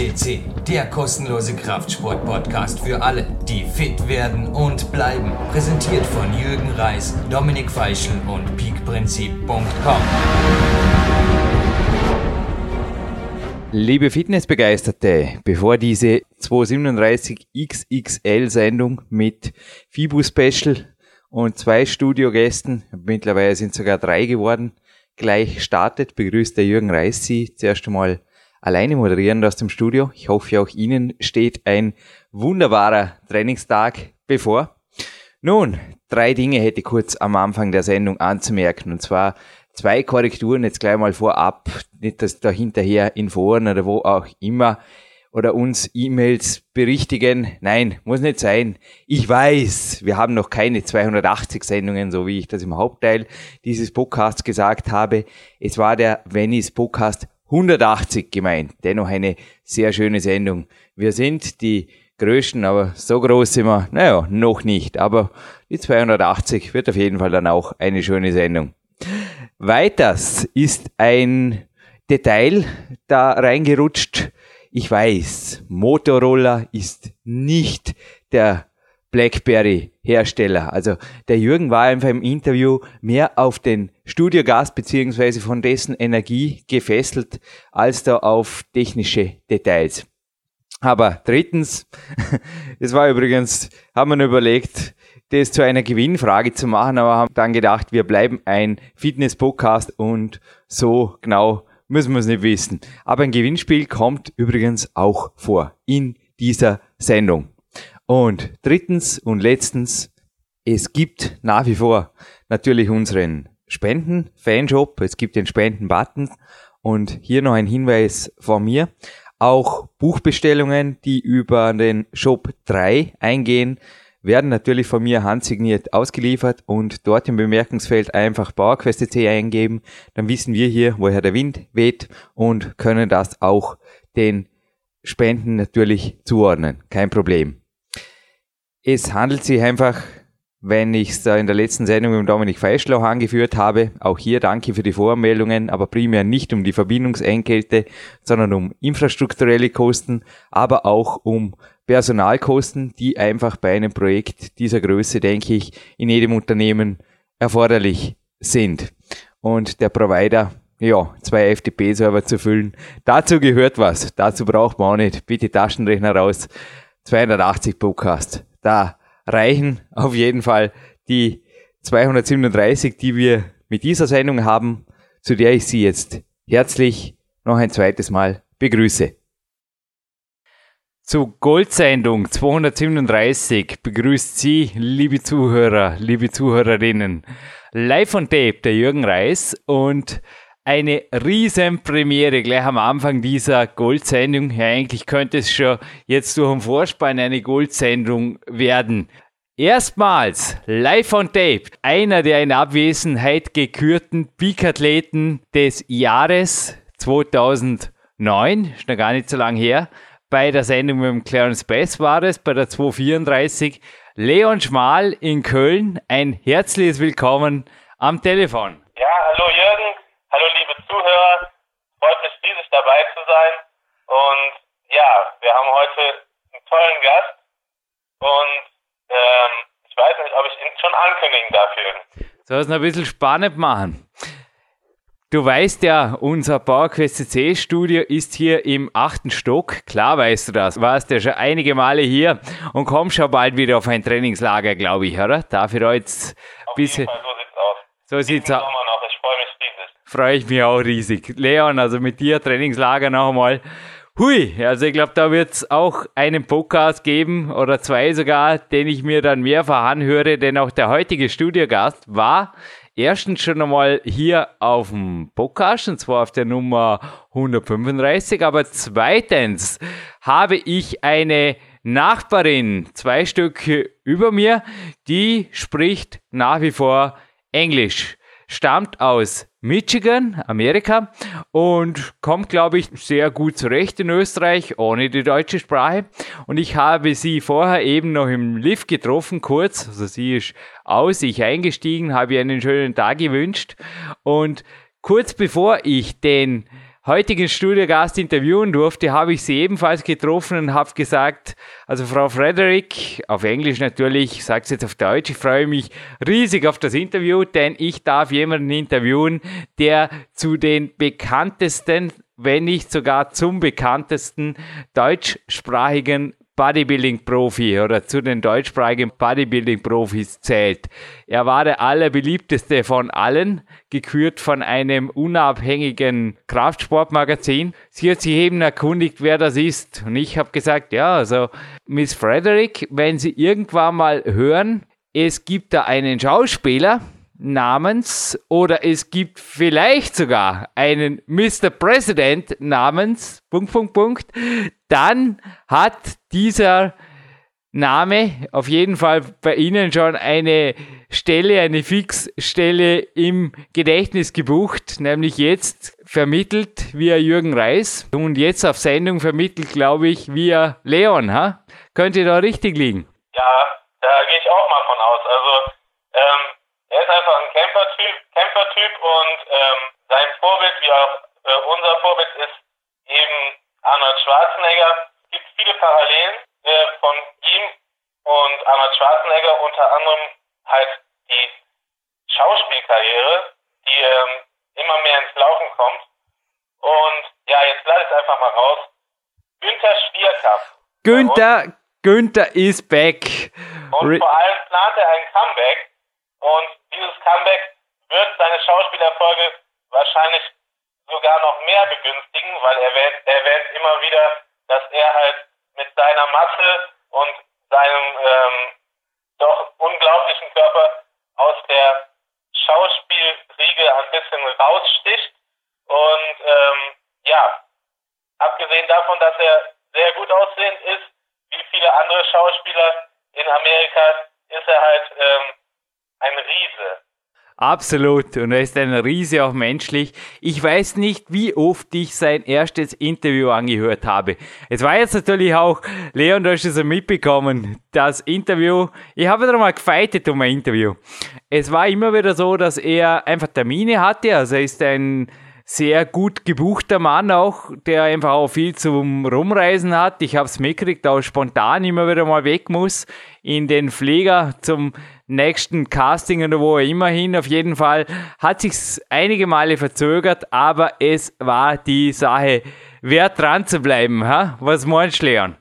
CC, der kostenlose Kraftsport-Podcast für alle, die fit werden und bleiben. Präsentiert von Jürgen Reis, Dominik Feischl und peakprinzip.com. Liebe Fitnessbegeisterte, bevor diese 237 XXL-Sendung mit Fibu Special und zwei Studiogästen, mittlerweile sind sogar drei geworden, gleich startet, begrüßt der Jürgen Reis Sie zuerst einmal alleine moderieren aus dem Studio. Ich hoffe, auch Ihnen steht ein wunderbarer Trainingstag bevor. Nun, drei Dinge hätte ich kurz am Anfang der Sendung anzumerken. Und zwar zwei Korrekturen jetzt gleich mal vorab. Nicht, dass da hinterher in Foren oder wo auch immer oder uns E-Mails berichtigen. Nein, muss nicht sein. Ich weiß, wir haben noch keine 280 Sendungen, so wie ich das im Hauptteil dieses Podcasts gesagt habe. Es war der Venice Podcast 180 gemeint. Dennoch eine sehr schöne Sendung. Wir sind die Größten, aber so groß sind wir, naja, noch nicht. Aber die 280 wird auf jeden Fall dann auch eine schöne Sendung. Weiters ist ein Detail da reingerutscht. Ich weiß, Motorola ist nicht der BlackBerry-Hersteller. Also der Jürgen war einfach im Interview mehr auf den Studiogast beziehungsweise von dessen Energie gefesselt, als da auf technische Details. Aber drittens, es war übrigens, haben wir überlegt, das zu einer Gewinnfrage zu machen, aber haben dann gedacht, wir bleiben ein Fitness-Podcast und so genau müssen wir es nicht wissen. Aber ein Gewinnspiel kommt übrigens auch vor in dieser Sendung. Und drittens und letztens, es gibt nach wie vor natürlich unseren Spenden-Fanshop, es gibt den Spenden-Button und hier noch ein Hinweis von mir. Auch Buchbestellungen, die über den Shop 3 eingehen, werden natürlich von mir handsigniert ausgeliefert und dort im Bemerkungsfeld einfach PowerQuest.c eingeben. Dann wissen wir hier, woher der Wind weht und können das auch den Spenden natürlich zuordnen. Kein Problem. Es handelt sich einfach, wenn ich es da in der letzten Sendung mit Dominik Feischlau angeführt habe, auch hier danke für die Voranmeldungen, aber primär nicht um die Verbindungsentgelte, sondern um infrastrukturelle Kosten, aber auch um Personalkosten, die einfach bei einem Projekt dieser Größe, denke ich, in jedem Unternehmen erforderlich sind. Und der Provider, ja, zwei FTP-Server zu füllen, dazu gehört was. Dazu braucht man auch nicht. Bitte Taschenrechner raus. 280 Podcast da reichen auf jeden Fall die 237, die wir mit dieser Sendung haben, zu der ich Sie jetzt herzlich noch ein zweites Mal begrüße. Zu Goldsendung 237 begrüßt Sie, liebe Zuhörer, liebe Zuhörerinnen, live on tape der Jürgen Reis und eine Riesenpremiere gleich am Anfang dieser Goldsendung. Ja, eigentlich könnte es schon jetzt durch den Vorspann eine Goldsendung werden. Erstmals live on tape einer der in Abwesenheit gekürten Peak-Athleten des Jahres 2009, ist noch gar nicht so lange her. Bei der Sendung mit dem Clarence Bass war es, bei der 234. Leon Schmal in Köln, ein herzliches Willkommen am Telefon. Liebe Zuhörer, freut mich riesig dabei zu sein. Und ja, wir haben heute einen tollen Gast und ähm, ich weiß nicht, ob ich ihn schon ankündigen darf. Soll es noch ein bisschen spannend machen? Du weißt ja, unser PowerQuest CC Studio ist hier im achten Stock. Klar weißt du das. Warst ja schon einige Male hier und kommst schon bald wieder auf ein Trainingslager, glaube ich, oder? Dafür jetzt ein bisschen. so sieht's aus. So sieht's aus freue ich mich auch riesig. Leon, also mit dir Trainingslager noch einmal. Hui, also ich glaube, da wird es auch einen Podcast geben oder zwei sogar, den ich mir dann mehrfach anhöre, denn auch der heutige Studiogast war erstens schon einmal hier auf dem Podcast, und zwar auf der Nummer 135, aber zweitens habe ich eine Nachbarin, zwei Stück über mir, die spricht nach wie vor Englisch stammt aus Michigan, Amerika und kommt, glaube ich, sehr gut zurecht in Österreich, ohne die deutsche Sprache. Und ich habe sie vorher eben noch im Lift getroffen, kurz. Also sie ist aus, ich eingestiegen, habe ihr einen schönen Tag gewünscht. Und kurz bevor ich den heutigen Studiogast interviewen durfte, habe ich sie ebenfalls getroffen und habe gesagt, also Frau Frederick, auf Englisch natürlich, ich sage es jetzt auf Deutsch, ich freue mich riesig auf das Interview, denn ich darf jemanden interviewen, der zu den bekanntesten, wenn nicht sogar zum bekanntesten deutschsprachigen Bodybuilding-Profi oder zu den deutschsprachigen Bodybuilding-Profis zählt. Er war der allerbeliebteste von allen, gekürt von einem unabhängigen Kraftsportmagazin. Sie hat sich eben erkundigt, wer das ist. Und ich habe gesagt, ja, also Miss Frederick, wenn Sie irgendwann mal hören, es gibt da einen Schauspieler, namens oder es gibt vielleicht sogar einen Mr. President namens Punkt, Punkt, Punkt, dann hat dieser Name auf jeden Fall bei Ihnen schon eine Stelle, eine Fixstelle im Gedächtnis gebucht, nämlich jetzt vermittelt via Jürgen Reis und jetzt auf Sendung vermittelt, glaube ich, via Leon. Ha? Könnte da richtig liegen? Ja, da gehe ich auch mal von aus. Also er ist einfach ein Camper-Typ Camper und ähm, sein Vorbild, wie auch äh, unser Vorbild, ist eben Arnold Schwarzenegger. Es gibt viele Parallelen äh, von ihm und Arnold Schwarzenegger, unter anderem halt die Schauspielkarriere, die ähm, immer mehr ins Laufen kommt. Und ja, jetzt lass ich einfach mal raus. Günther Stierkamp. Günther, Günther ist back. Und vor allem plant er ein Comeback. Und dieses Comeback wird seine Schauspielerfolge wahrscheinlich sogar noch mehr begünstigen, weil er erwähnt, er erwähnt immer wieder, dass er halt mit seiner Masse und seinem ähm, doch unglaublichen Körper aus der Schauspielriege ein bisschen raussticht. Und ähm, ja, abgesehen davon, dass er sehr gut aussehend ist, wie viele andere Schauspieler in Amerika, ist er halt ähm, ein Riese. Absolut. Und er ist ein Riese auch menschlich. Ich weiß nicht, wie oft ich sein erstes Interview angehört habe. Es war jetzt natürlich auch, Leon, du hast es ja mitbekommen, das Interview. Ich habe wieder mal gefeitet um ein Interview. Es war immer wieder so, dass er einfach Termine hatte. Also er ist ein sehr gut gebuchter Mann auch, der einfach auch viel zum Rumreisen hat. Ich habe es mitgekriegt, auch spontan immer wieder mal weg muss in den Pfleger zum nächsten Casting oder wo er immer hin. Auf jeden Fall hat sich einige Male verzögert, aber es war die Sache wert dran zu bleiben. Ha? Was meinst du, Leon?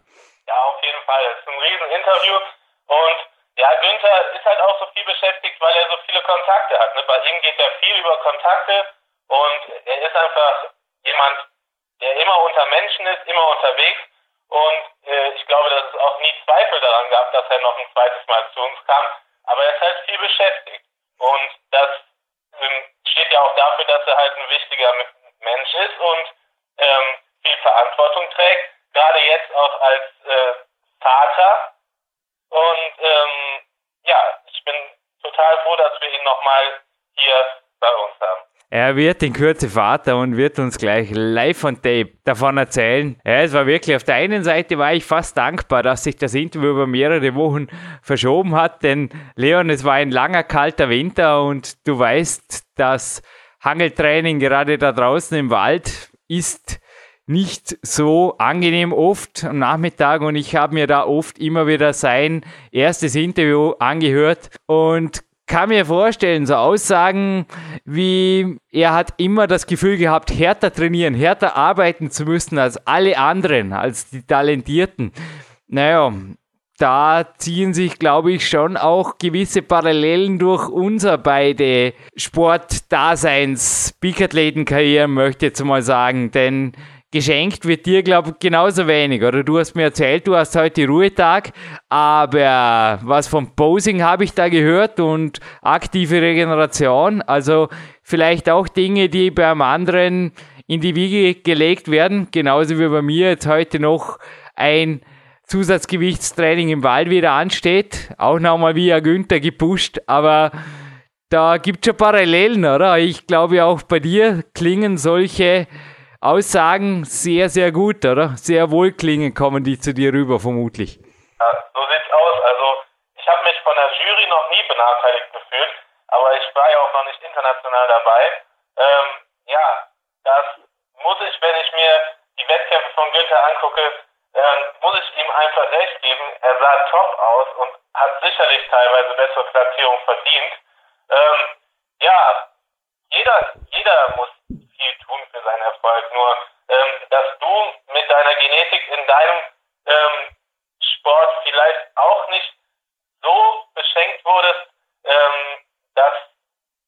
Ja, auf jeden Fall. Es ist ein Rieseninterview und ja, Günther ist halt auch so viel beschäftigt, weil er so viele Kontakte hat. Ne? Bei ihm geht ja viel über Kontakte und er ist einfach jemand, der immer unter Menschen ist, immer unterwegs und äh, ich glaube, dass es auch nie Zweifel daran gab, dass er noch ein zweites Mal zu uns kam. Aber er ist halt viel beschäftigt. Und das ähm, steht ja auch dafür, dass er halt ein wichtiger Mensch ist und ähm, viel Verantwortung trägt. Gerade jetzt auch als äh, Vater. Und ähm, ja, ich bin total froh, dass wir ihn nochmal hier bei uns haben. Er wird in Kürze Vater und wird uns gleich live on tape davon erzählen. Ja, es war wirklich, auf der einen Seite war ich fast dankbar, dass sich das Interview über mehrere Wochen verschoben hat, denn Leon, es war ein langer, kalter Winter und du weißt, das Hangeltraining gerade da draußen im Wald ist nicht so angenehm oft am Nachmittag und ich habe mir da oft immer wieder sein erstes Interview angehört und kann mir vorstellen, so Aussagen wie, er hat immer das Gefühl gehabt, härter trainieren, härter arbeiten zu müssen als alle anderen, als die Talentierten. Naja, da ziehen sich, glaube ich, schon auch gewisse Parallelen durch unser beide Sportdaseins, Peakathletenkarrieren, möchte ich jetzt mal sagen, denn geschenkt wird dir, glaube ich, genauso wenig. Oder du hast mir erzählt, du hast heute Ruhetag, aber was vom Posing habe ich da gehört und aktive Regeneration. Also vielleicht auch Dinge, die beim anderen in die Wiege gelegt werden, genauso wie bei mir jetzt heute noch ein Zusatzgewichtstraining im Wald wieder ansteht. Auch nochmal via Günther gepusht, aber da gibt es schon Parallelen, oder? Ich glaube auch bei dir klingen solche Aussagen sehr, sehr gut, oder? Sehr wohlklingend kommen die zu dir rüber, vermutlich. Ja, so sieht's aus. Also ich habe mich von der Jury noch nie benachteiligt gefühlt, aber ich war ja auch noch nicht international dabei. Ähm, ja, dass muss ich, wenn ich mir die Wettkämpfe von Günther angucke, ähm, muss ich ihm einfach recht geben. Er sah top aus und hat sicherlich teilweise bessere Platzierung verdient. Ähm, ja, jeder, jeder muss viel tun für seinen Erfolg. Nur, ähm, dass du mit deiner Genetik in deinem ähm, Sport vielleicht auch nicht so beschenkt wurdest, ähm, dass,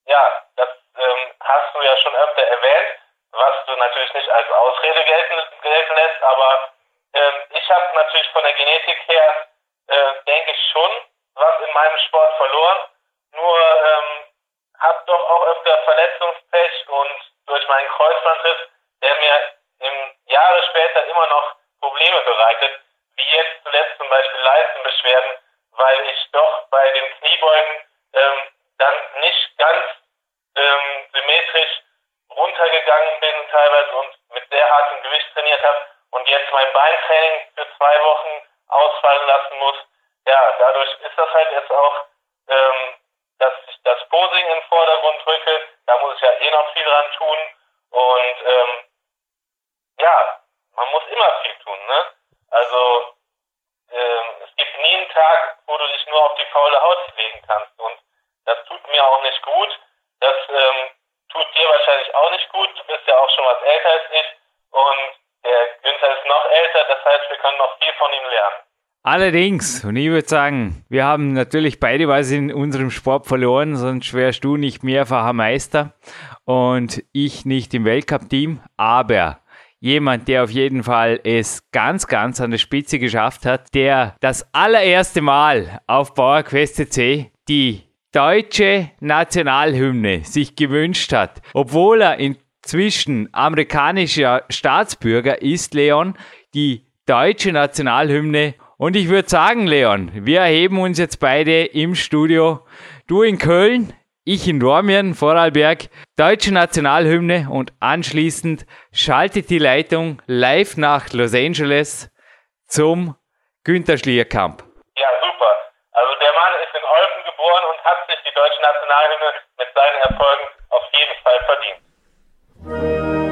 ja, das ähm, hast du ja schon öfter erwähnt, was du natürlich nicht als Ausrede gelten, gelten lässt, aber ähm, ich habe natürlich von der Genetik her, äh, denke ich schon, was in meinem Sport verloren. Nur ähm, habe doch auch öfter Verletzungspech und durch meinen Kreuzbandriss, der mir im Jahre später immer noch Probleme bereitet, wie jetzt zuletzt zum Beispiel Leistenbeschwerden, weil ich doch bei den Kniebeugen ähm, dann nicht ganz ähm, symmetrisch runtergegangen bin teilweise und mit sehr hartem Gewicht trainiert habe und jetzt mein Beintraining für zwei Wochen ausfallen lassen muss. Ja, dadurch ist das halt jetzt auch, ähm, dass ich das Posing in den Vordergrund drücke. Da muss ich ja eh noch viel dran tun. Und ähm, ja, man muss immer viel tun. Ne? Also ähm, es gibt nie einen Tag, wo du dich nur auf die faule Haut legen kannst. Und das tut mir auch nicht gut. Das ähm, tut dir wahrscheinlich auch nicht gut. Du bist ja auch schon was älter als ich. Und der Günther ist noch älter, das heißt, wir können noch viel von ihm lernen. Allerdings, und ich würde sagen, wir haben natürlich beide was in unserem Sport verloren, sonst wärst du nicht mehrfacher Meister und ich nicht im Weltcup-Team, aber jemand, der auf jeden Fall es ganz, ganz an der Spitze geschafft hat, der das allererste Mal auf PowerQuest CC die deutsche Nationalhymne sich gewünscht hat, obwohl er inzwischen amerikanischer Staatsbürger ist, Leon, die deutsche Nationalhymne. Und ich würde sagen, Leon, wir erheben uns jetzt beide im Studio. Du in Köln, ich in Dormien, Vorarlberg, deutsche Nationalhymne und anschließend schaltet die Leitung live nach Los Angeles zum Günter Schlierkamp. Ja, super. Also der Mann ist in Olpen geboren und hat sich die deutsche Nationalhymne mit seinen Erfolgen auf jeden Fall verdient.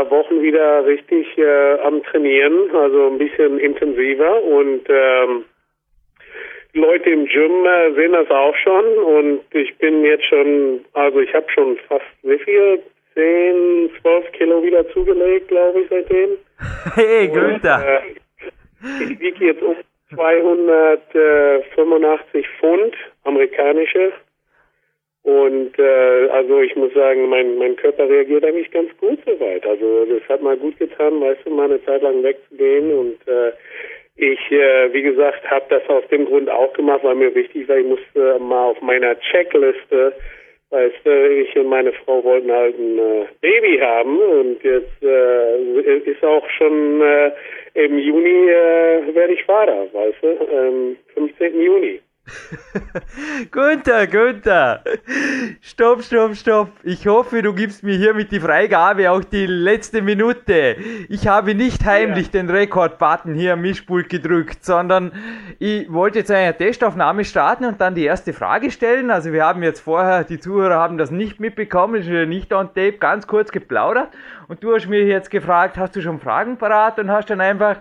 Paar Wochen wieder richtig äh, am Trainieren, also ein bisschen intensiver und ähm, Leute im Gym äh, sehen das auch schon und ich bin jetzt schon, also ich habe schon fast wie viel? 10, 12 Kilo wieder zugelegt, glaube ich, seitdem. Hey, Günther! Äh, ich wiege jetzt um 285 Pfund amerikanische und äh, also ich muss sagen, mein, mein Körper reagiert eigentlich ganz gut soweit. Also das hat mal gut getan, weißt du, mal eine Zeit lang wegzugehen. Und äh, ich, äh, wie gesagt, habe das aus dem Grund auch gemacht, weil mir wichtig war, ich musste mal auf meiner Checkliste, weißt du, ich und meine Frau wollten halt ein äh, Baby haben und jetzt äh, ist auch schon äh, im Juni äh, werde ich Vater, weißt du, ähm, 15. Juni. Günther, Günther, stopp, stopp, stopp. Ich hoffe, du gibst mir hiermit die Freigabe auch die letzte Minute. Ich habe nicht heimlich ja. den Rekord-Button hier am Mischpult gedrückt, sondern ich wollte jetzt eine Testaufnahme starten und dann die erste Frage stellen. Also wir haben jetzt vorher, die Zuhörer haben das nicht mitbekommen, ist nicht on tape, ganz kurz geplaudert. Und du hast mir jetzt gefragt, hast du schon Fragen parat und hast dann einfach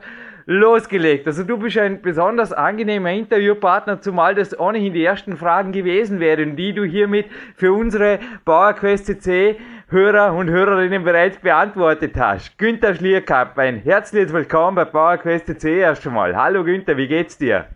losgelegt. Also du bist ein besonders angenehmer Interviewpartner, zumal das ohnehin die ersten Fragen gewesen wären, die du hiermit für unsere PowerQuest CC Hörer und Hörerinnen bereits beantwortet hast. Günther Schlierkamp, ein herzliches Willkommen bei PowerQuest CC erst einmal. Hallo Günther, wie geht's dir?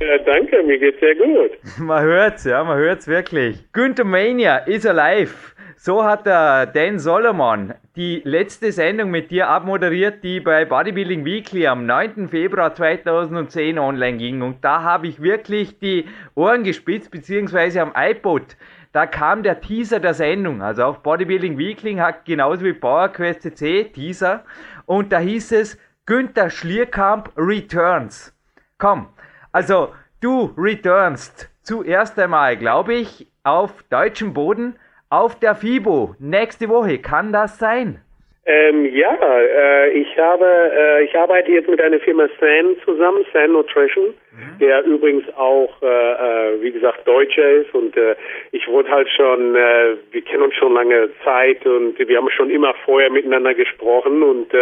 Ja, danke, mir geht's sehr gut. Man hört's, ja, man hört's wirklich. Günther Mania is alive. So hat der Dan Solomon die letzte Sendung mit dir abmoderiert, die bei Bodybuilding Weekly am 9. Februar 2010 online ging. Und da habe ich wirklich die Ohren gespitzt, beziehungsweise am iPod. Da kam der Teaser der Sendung. Also auch Bodybuilding Weekly hat genauso wie PowerQuest CC Teaser. Und da hieß es Günther Schlierkamp Returns. Komm, also du returnst zuerst einmal, glaube ich, auf deutschem Boden auf der FIBO nächste Woche. Kann das sein? Ähm, ja, äh, ich habe, äh, ich arbeite jetzt mit einer Firma San zusammen, San Nutrition, mhm. der übrigens auch, äh, äh, wie gesagt, Deutscher ist und äh, ich wurde halt schon, äh, wir kennen uns schon lange Zeit und wir haben schon immer vorher miteinander gesprochen und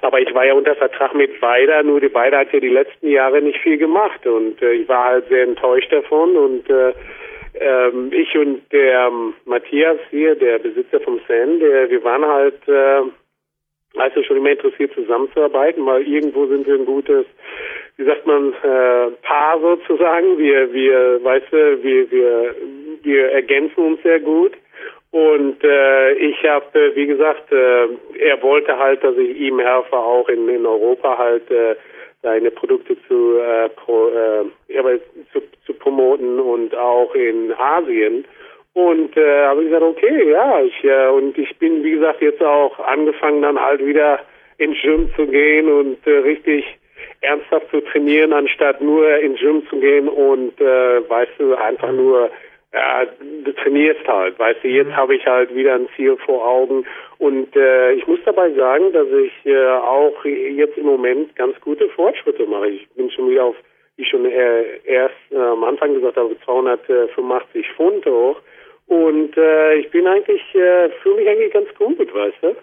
aber ich war ja unter Vertrag mit Weider, nur die Weider hat ja die letzten Jahre nicht viel gemacht und ich war halt sehr enttäuscht davon und ähm, ich und der Matthias hier, der Besitzer vom Sen, der, wir waren halt äh, also schon immer interessiert zusammenzuarbeiten, weil irgendwo sind wir ein gutes, wie sagt man, äh, Paar sozusagen. Wir, wir, weißt du, wir, wir, wir ergänzen uns sehr gut. Und äh, ich habe, wie gesagt, äh, er wollte halt, dass ich ihm helfe, auch in, in Europa halt äh, seine Produkte zu, äh, pro, äh, zu, zu promoten und auch in Asien. Und äh, habe ich gesagt, okay, ja, ich äh, und ich bin wie gesagt jetzt auch angefangen dann halt wieder ins Gym zu gehen und äh, richtig ernsthaft zu trainieren, anstatt nur ins Gym zu gehen und äh, weißt du einfach nur ja, du trainierst halt, weißt du, jetzt mhm. habe ich halt wieder ein Ziel vor Augen und äh, ich muss dabei sagen, dass ich äh, auch jetzt im Moment ganz gute Fortschritte mache. Ich bin schon wieder auf, wie schon äh, erst äh, am Anfang gesagt habe, 285 Pfund hoch und äh, ich bin eigentlich, äh, fühle mich eigentlich ganz gut, weißt du.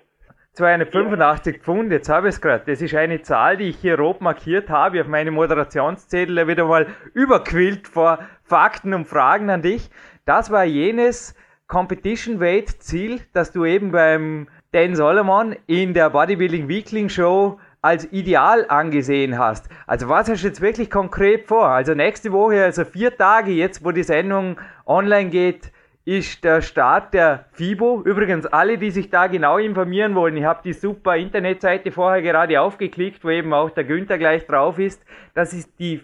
285 ja. Pfund, jetzt habe ich es gerade. Das ist eine Zahl, die ich hier rot markiert habe auf meine Moderationszettel wieder mal überquillt vor Fakten und Fragen an dich. Das war jenes Competition Weight Ziel, das du eben beim Dan Solomon in der Bodybuilding Weekly Show als ideal angesehen hast. Also was hast du jetzt wirklich konkret vor? Also nächste Woche, also vier Tage jetzt, wo die Sendung online geht, ist der Start der FIBO. Übrigens, alle, die sich da genau informieren wollen, ich habe die super Internetseite vorher gerade aufgeklickt, wo eben auch der Günther gleich drauf ist. Das ist die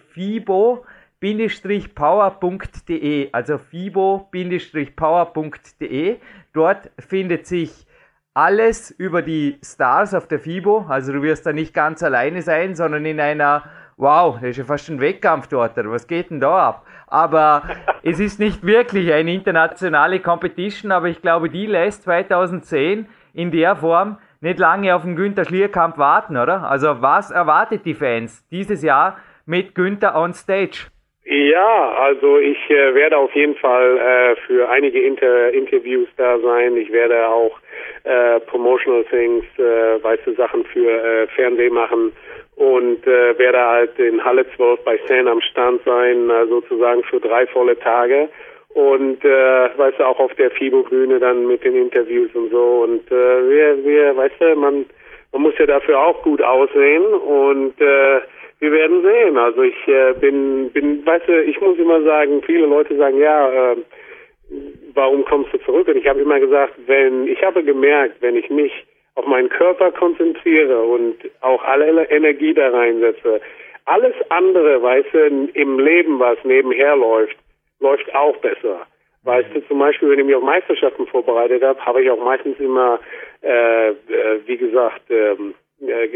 FIBO-power.de, also FIBO-power.de. Dort findet sich alles über die Stars auf der FIBO. Also du wirst da nicht ganz alleine sein, sondern in einer, wow, das ist ja fast ein Wettkampf dort. Was geht denn da ab? aber es ist nicht wirklich eine internationale Competition, aber ich glaube, die lässt 2010 in der Form nicht lange auf den Günther Schlierkamp warten, oder? Also was erwartet die Fans dieses Jahr mit Günther on Stage? Ja, also ich äh, werde auf jeden Fall äh, für einige Inter Interviews da sein. Ich werde auch äh, Promotional Things, äh, weiße Sachen für äh, Fernsehen machen und äh, werde halt in Halle 12 bei San am Stand sein, äh, sozusagen für drei volle Tage und äh, weißt du auch auf der FIBO-Bühne dann mit den Interviews und so und äh, wir, wir, weißt du, man, man muss ja dafür auch gut aussehen und äh, wir werden sehen. Also ich äh, bin, bin, weißt du, ich muss immer sagen, viele Leute sagen, ja, äh, warum kommst du zurück? Und ich habe immer gesagt, wenn ich habe gemerkt, wenn ich mich auf meinen Körper konzentriere und auch alle Energie da reinsetze, alles andere, weißt du, im Leben, was nebenher läuft, läuft auch besser. Weißt du, zum Beispiel, wenn ich mich auf Meisterschaften vorbereitet habe, habe ich auch meistens immer, äh, äh, wie gesagt, ähm, äh,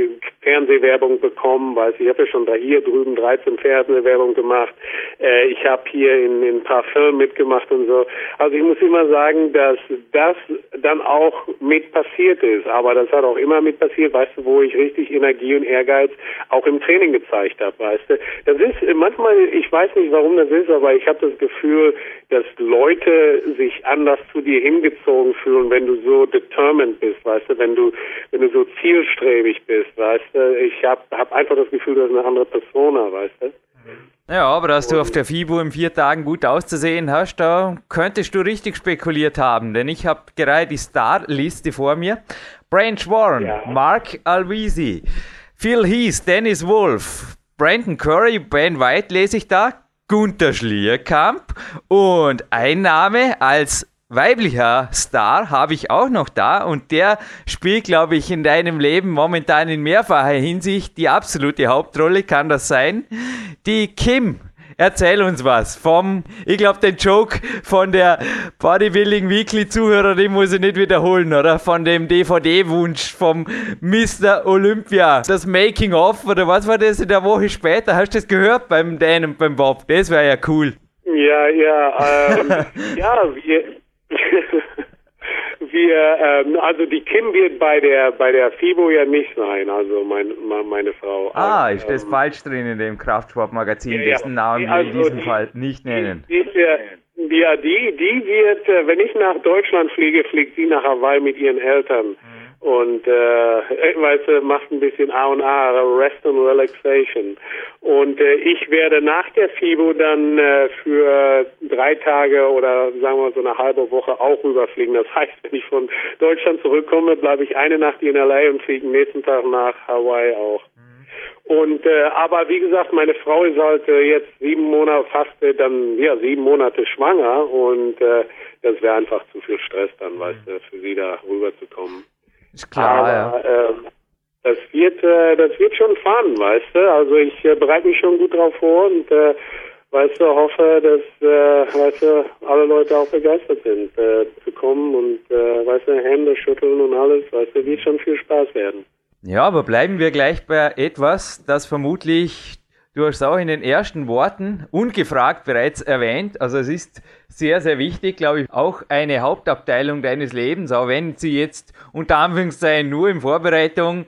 Fernsehwerbung bekommen, weiß ich habe ja schon da hier drüben 13 Fernsehwerbung gemacht. Äh, ich habe hier in, in ein paar Filmen mitgemacht und so. Also ich muss immer sagen, dass das dann auch mit passiert ist. Aber das hat auch immer mit passiert, weißt du, wo ich richtig Energie und Ehrgeiz auch im Training gezeigt habe, weißt du. Das ist manchmal, ich weiß nicht, warum das ist, aber ich habe das Gefühl, dass Leute sich anders zu dir hingezogen fühlen, wenn du so determined bist, weißt du, wenn du, wenn du so zielstrebig mich bist, weißt du. Ich habe hab einfach das Gefühl, du bist eine andere Persona, weißt du. Ja, aber dass du auf der FIBO in vier Tagen gut auszusehen hast, da könntest du richtig spekuliert haben, denn ich habe gerade die Star-Liste vor mir. Branch Warren, ja. Mark Alvisi, Phil Heath, Dennis Wolf, Brandon Curry, Ben White lese ich da, Gunther Schlierkamp und ein Name als weiblicher Star habe ich auch noch da und der spielt, glaube ich, in deinem Leben momentan in mehrfacher Hinsicht die absolute Hauptrolle. Kann das sein? Die Kim. Erzähl uns was vom, ich glaube, den Joke von der Bodybuilding Weekly Zuhörerin muss ich nicht wiederholen, oder? Von dem DVD-Wunsch vom Mr. Olympia. Das Making of, oder was war das in der Woche später? Hast du das gehört beim Dan und beim Bob? Das wäre ja cool. Ja, ja, ähm, ja, wir, wir, ähm, also die Kim wird bei der bei der FIBO ja nicht sein, also mein, meine Frau. Ah, also, ist das ähm, falsch drin in dem Kraftsportmagazin, ja, dessen Namen wir also in diesem die, Fall nicht nennen? Die, die, ja, die, die wird, äh, wenn ich nach Deutschland fliege, fliegt sie nach Hawaii mit ihren Eltern. Mhm und äh, weißt du, macht ein bisschen A und A, Rest and Relaxation. Und äh, ich werde nach der FIBO dann äh, für drei Tage oder sagen wir so eine halbe Woche auch rüberfliegen. Das heißt, wenn ich von Deutschland zurückkomme, bleibe ich eine Nacht in LA und fliege nächsten Tag nach Hawaii auch. Und äh, aber wie gesagt, meine Frau ist halt äh, jetzt sieben Monate fast äh, dann ja sieben Monate schwanger und äh, das wäre einfach zu viel Stress dann, weißt du, für sie da rüberzukommen. Ist klar, Aber, ja. Äh, das wird, äh, das wird schon fun, weißt du. Also ich äh, bereite mich schon gut drauf vor und äh, weißt du, hoffe, dass äh, weißt du, alle Leute auch begeistert sind, äh, zu kommen und äh, weißt du, Hände schütteln und alles, weißt du, wird schon viel Spaß werden. Ja, aber bleiben wir gleich bei etwas, das vermutlich Du hast auch in den ersten Worten ungefragt bereits erwähnt. Also es ist sehr, sehr wichtig, glaube ich, auch eine Hauptabteilung deines Lebens, auch wenn sie jetzt unter Anführungszeichen nur in Vorbereitung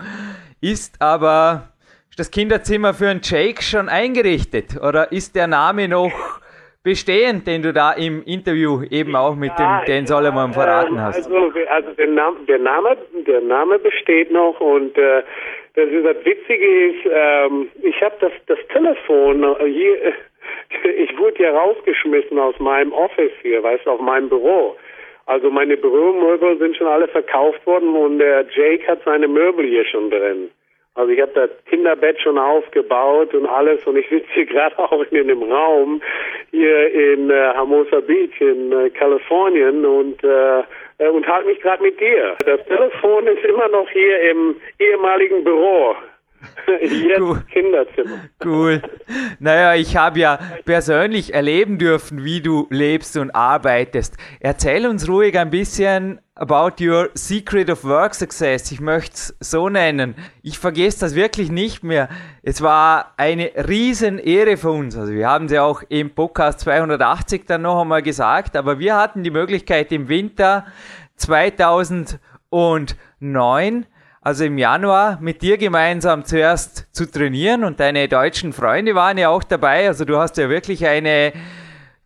ist, aber ist das Kinderzimmer für einen Jake schon eingerichtet? Oder ist der Name noch bestehend, den du da im Interview eben auch mit ja, dem Dan Solomon verraten ähm, hast? Also, also der, Name, der, Name, der Name besteht noch und äh, das, das Witzige ist, ähm, ich habe das, das Telefon äh, hier, ich wurde ja rausgeschmissen aus meinem Office hier, weißt du, auf meinem Büro. Also meine Büromöbel sind schon alle verkauft worden und der Jake hat seine Möbel hier schon drin. Also ich habe das Kinderbett schon aufgebaut und alles und ich sitze hier gerade auch in dem Raum hier in äh, Hermosa Beach in äh, Kalifornien und äh, äh, unterhalte mich gerade mit dir. Das Telefon ist immer noch hier im ehemaligen Büro. Jetzt cool. Kinderzimmer. Cool. Naja, ich habe ja persönlich erleben dürfen, wie du lebst und arbeitest. Erzähl uns ruhig ein bisschen about your secret of work success. Ich möchte es so nennen. Ich vergesse das wirklich nicht mehr. Es war eine riesen Ehre für uns. Also wir haben sie auch im Podcast 280 dann noch einmal gesagt, aber wir hatten die Möglichkeit im Winter 2009 also im Januar mit dir gemeinsam zuerst zu trainieren und deine deutschen Freunde waren ja auch dabei. Also du hast ja wirklich eine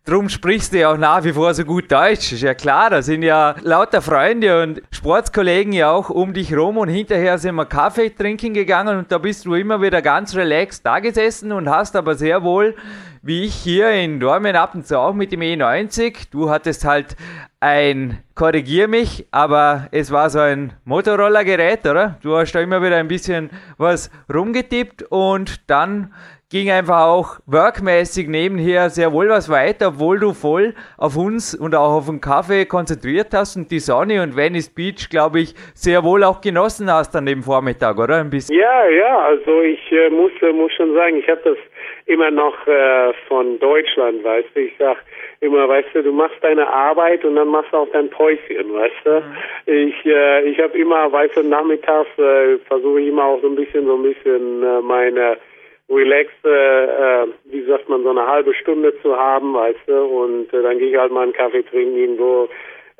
Drum sprichst du ja auch nach wie vor so gut Deutsch. Ist ja klar, da sind ja lauter Freunde und Sportskollegen ja auch um dich rum und hinterher sind wir Kaffee trinken gegangen und da bist du immer wieder ganz relaxed da gesessen und hast aber sehr wohl, wie ich hier in Dormen ab und zu auch mit dem E90, du hattest halt ein, korrigier mich, aber es war so ein Motorroller-Gerät, oder? Du hast da immer wieder ein bisschen was rumgetippt und dann ging einfach auch workmäßig nebenher sehr wohl was weiter, obwohl du voll auf uns und auch auf den Kaffee konzentriert hast und die Sonne und Venice Beach, glaube ich, sehr wohl auch genossen hast an dem Vormittag, oder? Ein bisschen. Ja, ja, also ich äh, muss, äh, muss schon sagen, ich habe das immer noch äh, von Deutschland, weißt du, ich sag immer, weißt du, du machst deine Arbeit und dann machst du auch dein Päuschen, weißt du. Mhm. Ich, äh, ich habe immer, weißt du, nachmittags äh, versuche ich immer auch so ein bisschen, so ein bisschen äh, meine relaxed, äh, wie sagt man, so eine halbe Stunde zu haben, weißt du, und äh, dann gehe ich halt mal einen Kaffee trinken irgendwo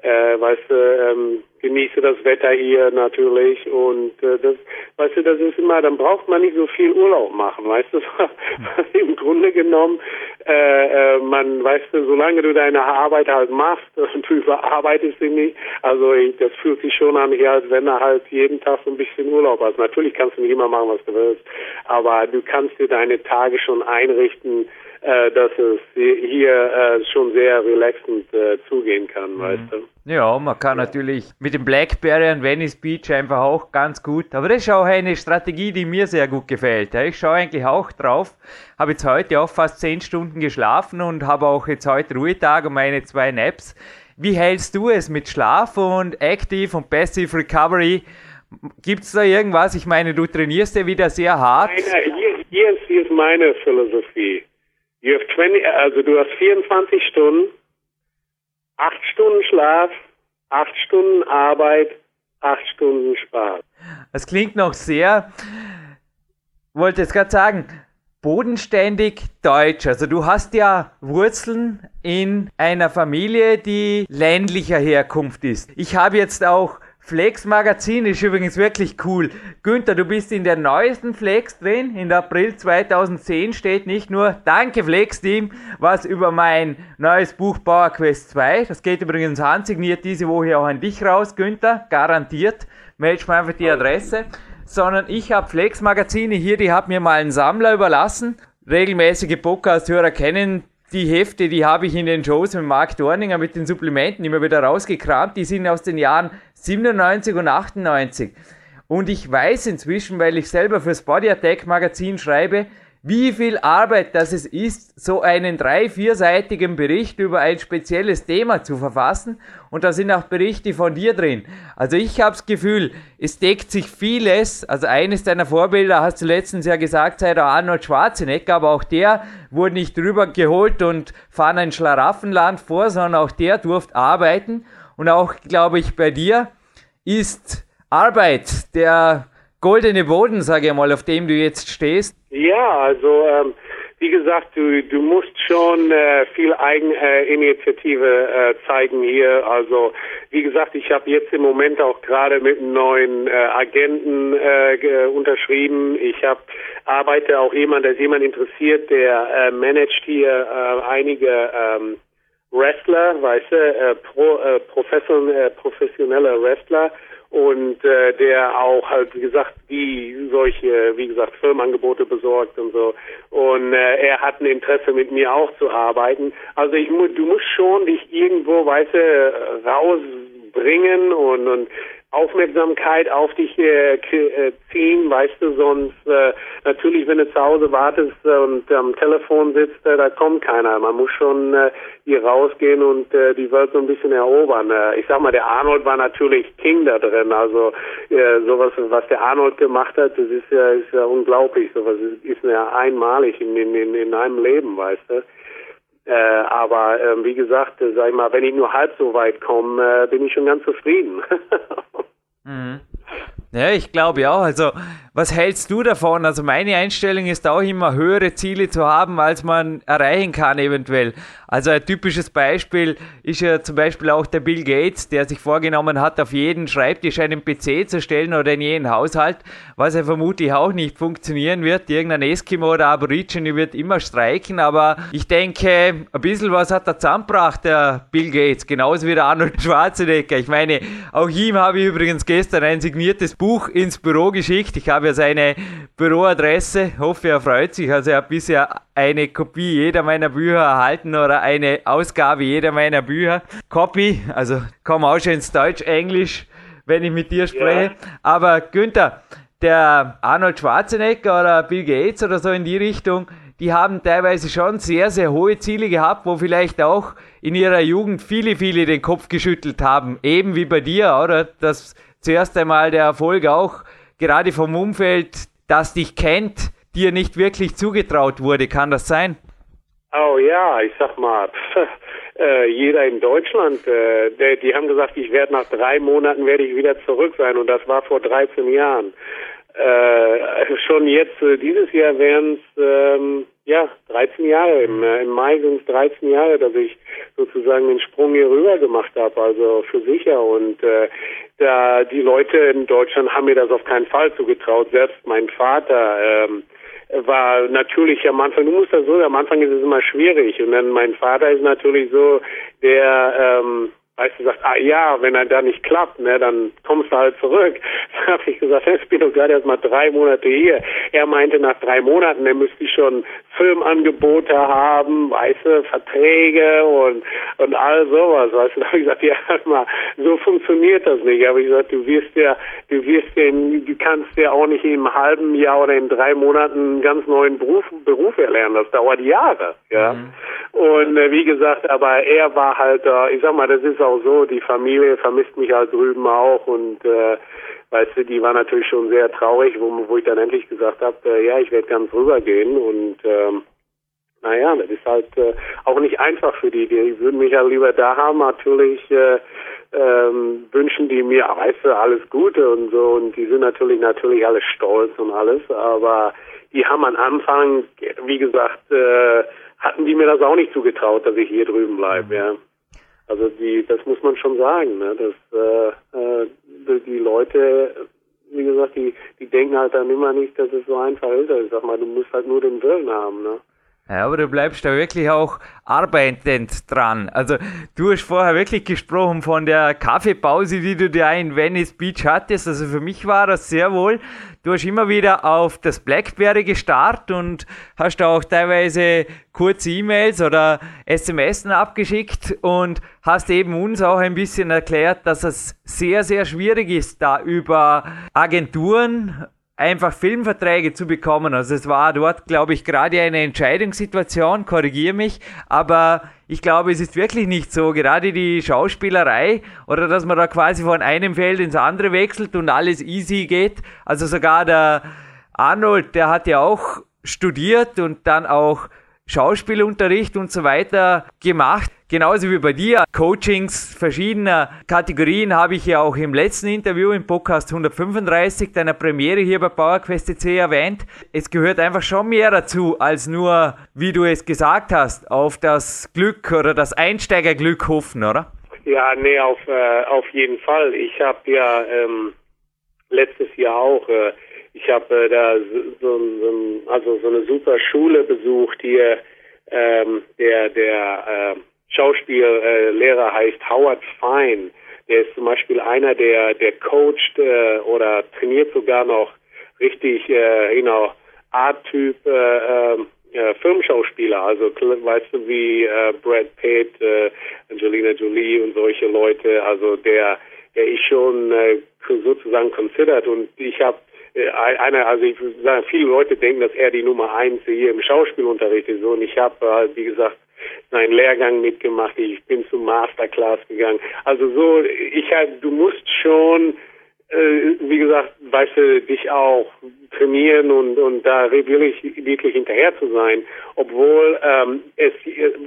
äh, weißt du, ähm, genieße das Wetter hier natürlich und äh, das, weißt du, das ist immer, dann braucht man nicht so viel Urlaub machen, weißt du, im Grunde genommen, äh, äh, man, weißt du, solange du deine Arbeit halt machst du überarbeitest sie nicht, also ich, das fühlt sich schon an, hier, als wenn du halt jeden Tag so ein bisschen Urlaub hast. Natürlich kannst du nicht immer machen, was du willst, aber du kannst dir deine Tage schon einrichten, äh, dass es hier äh, schon sehr relaxend äh, zugehen kann, mhm. weißt du. Ja, man kann ja. natürlich mit dem Blackberry an Venice Beach einfach auch ganz gut. Aber das ist auch eine Strategie, die mir sehr gut gefällt. Ich schaue eigentlich auch drauf. Habe jetzt heute auch fast 10 Stunden geschlafen und habe auch jetzt heute Ruhetag und meine zwei Naps. Wie hältst du es mit Schlaf und Active und Passive Recovery? Gibt es da irgendwas? Ich meine, du trainierst ja wieder sehr hart. Meine, hier, hier, ist, hier ist meine Philosophie. You have 20, also du hast 24 Stunden, 8 Stunden Schlaf, 8 Stunden Arbeit, 8 Stunden Spaß. Das klingt noch sehr, wollte jetzt gerade sagen, bodenständig deutsch. Also du hast ja Wurzeln in einer Familie, die ländlicher Herkunft ist. Ich habe jetzt auch Flex Magazin ist übrigens wirklich cool. Günther, du bist in der neuesten Flex drin. In April 2010 steht nicht nur Danke Flex Team, was über mein neues Buch Power Quest 2. Das geht übrigens handsigniert diese Woche auch an dich raus, Günther. Garantiert. Melde mir einfach die Adresse. Sondern ich habe Flex Magazine hier, die hat mir mal ein Sammler überlassen. Regelmäßige Podcast-Hörer kennen die Hefte, die habe ich in den Shows mit Mark Dorninger mit den Supplementen immer wieder rausgekramt. Die sind aus den Jahren 97 und 98. Und ich weiß inzwischen, weil ich selber fürs Body Attack Magazin schreibe, wie viel Arbeit das es ist, so einen drei-, vierseitigen Bericht über ein spezielles Thema zu verfassen. Und da sind auch Berichte von dir drin. Also ich habe das Gefühl, es deckt sich vieles. Also eines deiner Vorbilder, hast du letztens ja gesagt, sei der Arnold Schwarzenegger, aber auch der wurde nicht drüber geholt und fahren ein Schlaraffenland vor, sondern auch der durfte arbeiten. Und auch, glaube ich, bei dir ist Arbeit der goldene Boden, sage ich mal, auf dem du jetzt stehst? Ja, also ähm, wie gesagt, du, du musst schon äh, viel Eigeninitiative äh, äh, zeigen hier. Also wie gesagt, ich habe jetzt im Moment auch gerade mit einem neuen äh, Agenten äh, unterschrieben. Ich habe arbeite auch jemand, der ist jemand interessiert, der äh, managt hier äh, einige ähm, Wrestler, weißt du, äh, pro, äh, äh, professionelle Wrestler und äh, der auch halt wie gesagt wie solche wie gesagt Firmenangebote besorgt und so. Und äh, er hat ein Interesse mit mir auch zu arbeiten. Also ich mu du musst schon dich irgendwo weißt du rausbringen und und Aufmerksamkeit auf dich äh, äh, ziehen, weißt du, sonst äh, natürlich, wenn du zu Hause wartest äh, und am Telefon sitzt, äh, da kommt keiner. Man muss schon hier rausgehen und die Welt so ein bisschen erobern. Ich sag mal, der Arnold war natürlich King da drin. Also sowas, was der Arnold gemacht hat, das ist ja, ist ja unglaublich. Sowas ist, ist ja einmalig in, in, in einem Leben, weißt du. Äh, aber äh, wie gesagt, äh, sag ich mal, wenn ich nur halb so weit komme, bin ich schon ganz zufrieden. mhm. Ja, ich glaube auch. Also, was hältst du davon? Also, meine Einstellung ist auch immer, höhere Ziele zu haben, als man erreichen kann, eventuell. Also, ein typisches Beispiel ist ja zum Beispiel auch der Bill Gates, der sich vorgenommen hat, auf jeden Schreibtisch einen PC zu stellen oder in jeden Haushalt, was ja vermutlich auch nicht funktionieren wird. Irgendein Eskimo oder Aborigine wird immer streiken, aber ich denke, ein bisschen was hat er zusammengebracht, der Bill Gates, genauso wie der Arnold Schwarzenegger. Ich meine, auch ihm habe ich übrigens gestern ein signiertes Buch ins Büro geschickt. Ich habe ja seine Büroadresse. Hoffe, er freut sich. Also er hat bisher eine Kopie jeder meiner Bücher erhalten oder eine Ausgabe jeder meiner Bücher. Copy, also komm auch schon ins Deutsch, Englisch, wenn ich mit dir spreche. Ja. Aber Günther, der Arnold Schwarzenegger oder Bill Gates oder so in die Richtung, die haben teilweise schon sehr, sehr hohe Ziele gehabt, wo vielleicht auch in ihrer Jugend viele, viele den Kopf geschüttelt haben. Eben wie bei dir, oder? Das zuerst einmal der Erfolg auch gerade vom Umfeld, das dich kennt, dir nicht wirklich zugetraut wurde. Kann das sein? Oh ja, ich sag mal, äh, jeder in Deutschland, äh, der, die haben gesagt, ich werde nach drei Monaten werde ich wieder zurück sein und das war vor 13 Jahren. äh, schon jetzt, äh, dieses Jahr wären es ähm, ja 13 Jahre. Im, äh, im Mai sind es 13 Jahre, dass ich sozusagen den Sprung hier rüber gemacht habe, also für sicher. Und äh, da die Leute in Deutschland haben mir das auf keinen Fall zugetraut. Selbst mein Vater ähm, war natürlich am Anfang, du musst das so, am Anfang ist es immer schwierig. Und dann mein Vater ist natürlich so, der ähm, Weißt du, sagt, ah ja, wenn er da nicht klappt, ne, dann kommst du halt zurück. Da habe ich gesagt, ich bin doch gerade erst mal drei Monate hier. Er meinte, nach drei Monaten, er müsste schon Filmangebote haben, weißt du, Verträge und und all sowas. Weißt du, da habe ich gesagt, ja, mal, so funktioniert das nicht. Aber ich gesagt, du wirst ja, du wirst ja, du kannst ja auch nicht einem halben Jahr oder in drei Monaten einen ganz neuen Beruf, Beruf erlernen. Das dauert Jahre, ja. Mhm. Und äh, wie gesagt, aber er war halt, äh, ich sag mal, das ist auch so, die Familie vermisst mich halt drüben auch und äh, weißt du, die war natürlich schon sehr traurig, wo, wo ich dann endlich gesagt habe, äh, ja, ich werde ganz rübergehen und ähm, naja, das ist halt äh, auch nicht einfach für die. Die würden mich ja lieber da haben, natürlich äh, ähm, wünschen die mir, weißt du, alles Gute und so und die sind natürlich natürlich alle stolz und alles, aber die haben am Anfang, wie gesagt, äh, hatten die mir das auch nicht zugetraut, dass ich hier drüben bleibe, ja. Also die, das muss man schon sagen, ne? dass äh, äh, die Leute, wie gesagt, die, die denken halt dann immer nicht, dass es so einfach ist. Also ich sag mal, du musst halt nur den Willen haben, ne? Ja, aber du bleibst da wirklich auch arbeitend dran. Also du hast vorher wirklich gesprochen von der Kaffeepause, die du da in Venice Beach hattest. Also für mich war das sehr wohl. Du hast immer wieder auf das Blackberry gestarrt und hast auch teilweise kurze E-Mails oder SMS abgeschickt und hast eben uns auch ein bisschen erklärt, dass es sehr, sehr schwierig ist, da über Agenturen einfach Filmverträge zu bekommen. Also es war dort, glaube ich, gerade eine Entscheidungssituation, korrigiere mich, aber ich glaube, es ist wirklich nicht so, gerade die Schauspielerei oder dass man da quasi von einem Feld ins andere wechselt und alles easy geht. Also sogar der Arnold, der hat ja auch studiert und dann auch Schauspielunterricht und so weiter gemacht. Genauso wie bei dir. Coachings verschiedener Kategorien habe ich ja auch im letzten Interview im Podcast 135 deiner Premiere hier bei PowerQuest erwähnt. Es gehört einfach schon mehr dazu, als nur, wie du es gesagt hast, auf das Glück oder das Einsteigerglück hoffen, oder? Ja, nee, auf, äh, auf jeden Fall. Ich habe ja ähm, letztes Jahr auch äh, ich habe äh, da so, so, also so eine super Schule besucht hier. Ähm, der der äh, Schauspiellehrer heißt Howard Fine. Der ist zum Beispiel einer, der der coacht äh, oder trainiert sogar noch richtig, äh, know, Art-Typ äh, äh, Filmschauspieler. Also weißt du wie äh, Brad Pitt, äh, Angelina Jolie und solche Leute. Also der der ist schon äh, sozusagen considered und ich habe einer, also ich sagen, viele Leute denken, dass er die Nummer eins hier im Schauspielunterricht ist. Und ich habe, äh, wie gesagt, einen Lehrgang mitgemacht. Ich bin zum Masterclass gegangen. Also so, ich halt, du musst schon äh, wie gesagt, weißt du, dich auch trainieren und, und da wirklich, wirklich hinterher zu sein. Obwohl ähm, es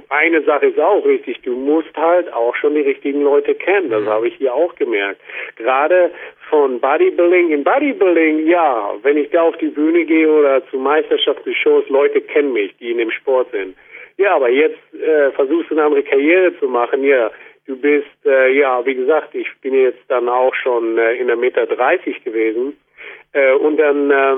eine Sache ist auch richtig, du musst halt auch schon die richtigen Leute kennen. Das mhm. habe ich hier auch gemerkt. Gerade von Bodybuilding, in Bodybuilding, ja, wenn ich da auf die Bühne gehe oder zu Meisterschaftsshows, Leute kennen mich, die in dem Sport sind. Ja, aber jetzt äh, versuchst du eine andere Karriere zu machen, ja, Du bist, äh, ja, wie gesagt, ich bin jetzt dann auch schon äh, in der Meter 30 gewesen. Äh, und dann, äh,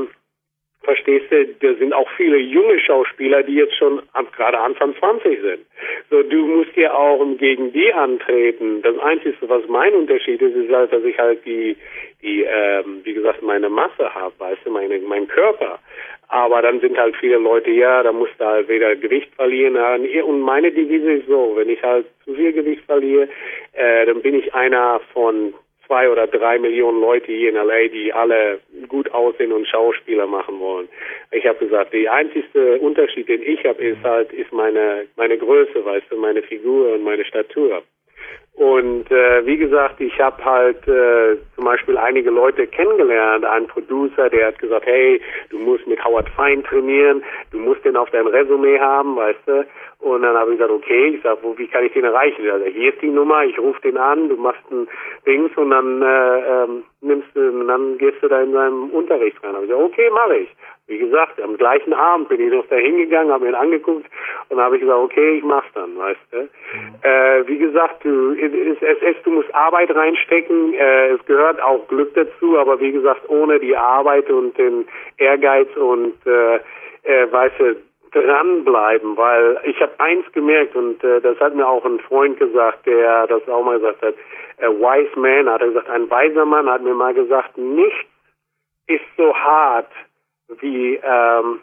verstehst du, da sind auch viele junge Schauspieler, die jetzt schon gerade Anfang 20 sind. So, du musst ja auch gegen die antreten. Das Einzige, was mein Unterschied ist, ist halt, dass ich halt die, die, ähm, wie gesagt, meine Masse habe, weißt du, meine, mein Körper. Aber dann sind halt viele Leute, ja, da musst du halt wieder Gewicht verlieren. Und meine Devise ist so, wenn ich halt zu viel Gewicht verliere, äh, dann bin ich einer von zwei oder drei Millionen Leute hier in LA, die alle gut aussehen und Schauspieler machen wollen. Ich habe gesagt, der einzige Unterschied, den ich habe, ist halt, ist meine, meine Größe, weißt du, meine Figur und meine Statur. Und äh, wie gesagt, ich habe halt äh, zum Beispiel einige Leute kennengelernt, einen Producer, der hat gesagt, hey, du musst mit Howard Fine trainieren, du musst den auf deinem Resümee haben, weißt du. Und dann habe ich gesagt, okay, ich sag, wo, wie kann ich den erreichen? Also hier ist die Nummer, ich rufe den an, du machst ein Dings und dann äh, ähm, nimmst du, und dann gehst du da in seinem Unterricht rein. Habe ich gesagt, okay, mache ich. Wie gesagt, am gleichen Abend bin ich noch da hingegangen, habe ihn angeguckt und habe ich gesagt, okay, ich mach's dann, weißt du. Mhm. Äh, wie gesagt, es, es, du musst Arbeit reinstecken, äh, es gehört auch Glück dazu, aber wie gesagt, ohne die Arbeit und den Ehrgeiz und äh, äh, weißt du, dranbleiben, weil ich habe eins gemerkt und äh, das hat mir auch ein Freund gesagt, der das auch mal gesagt hat. A wise man hat er gesagt, ein weiser Mann hat mir mal gesagt, nichts ist so hart wie ähm,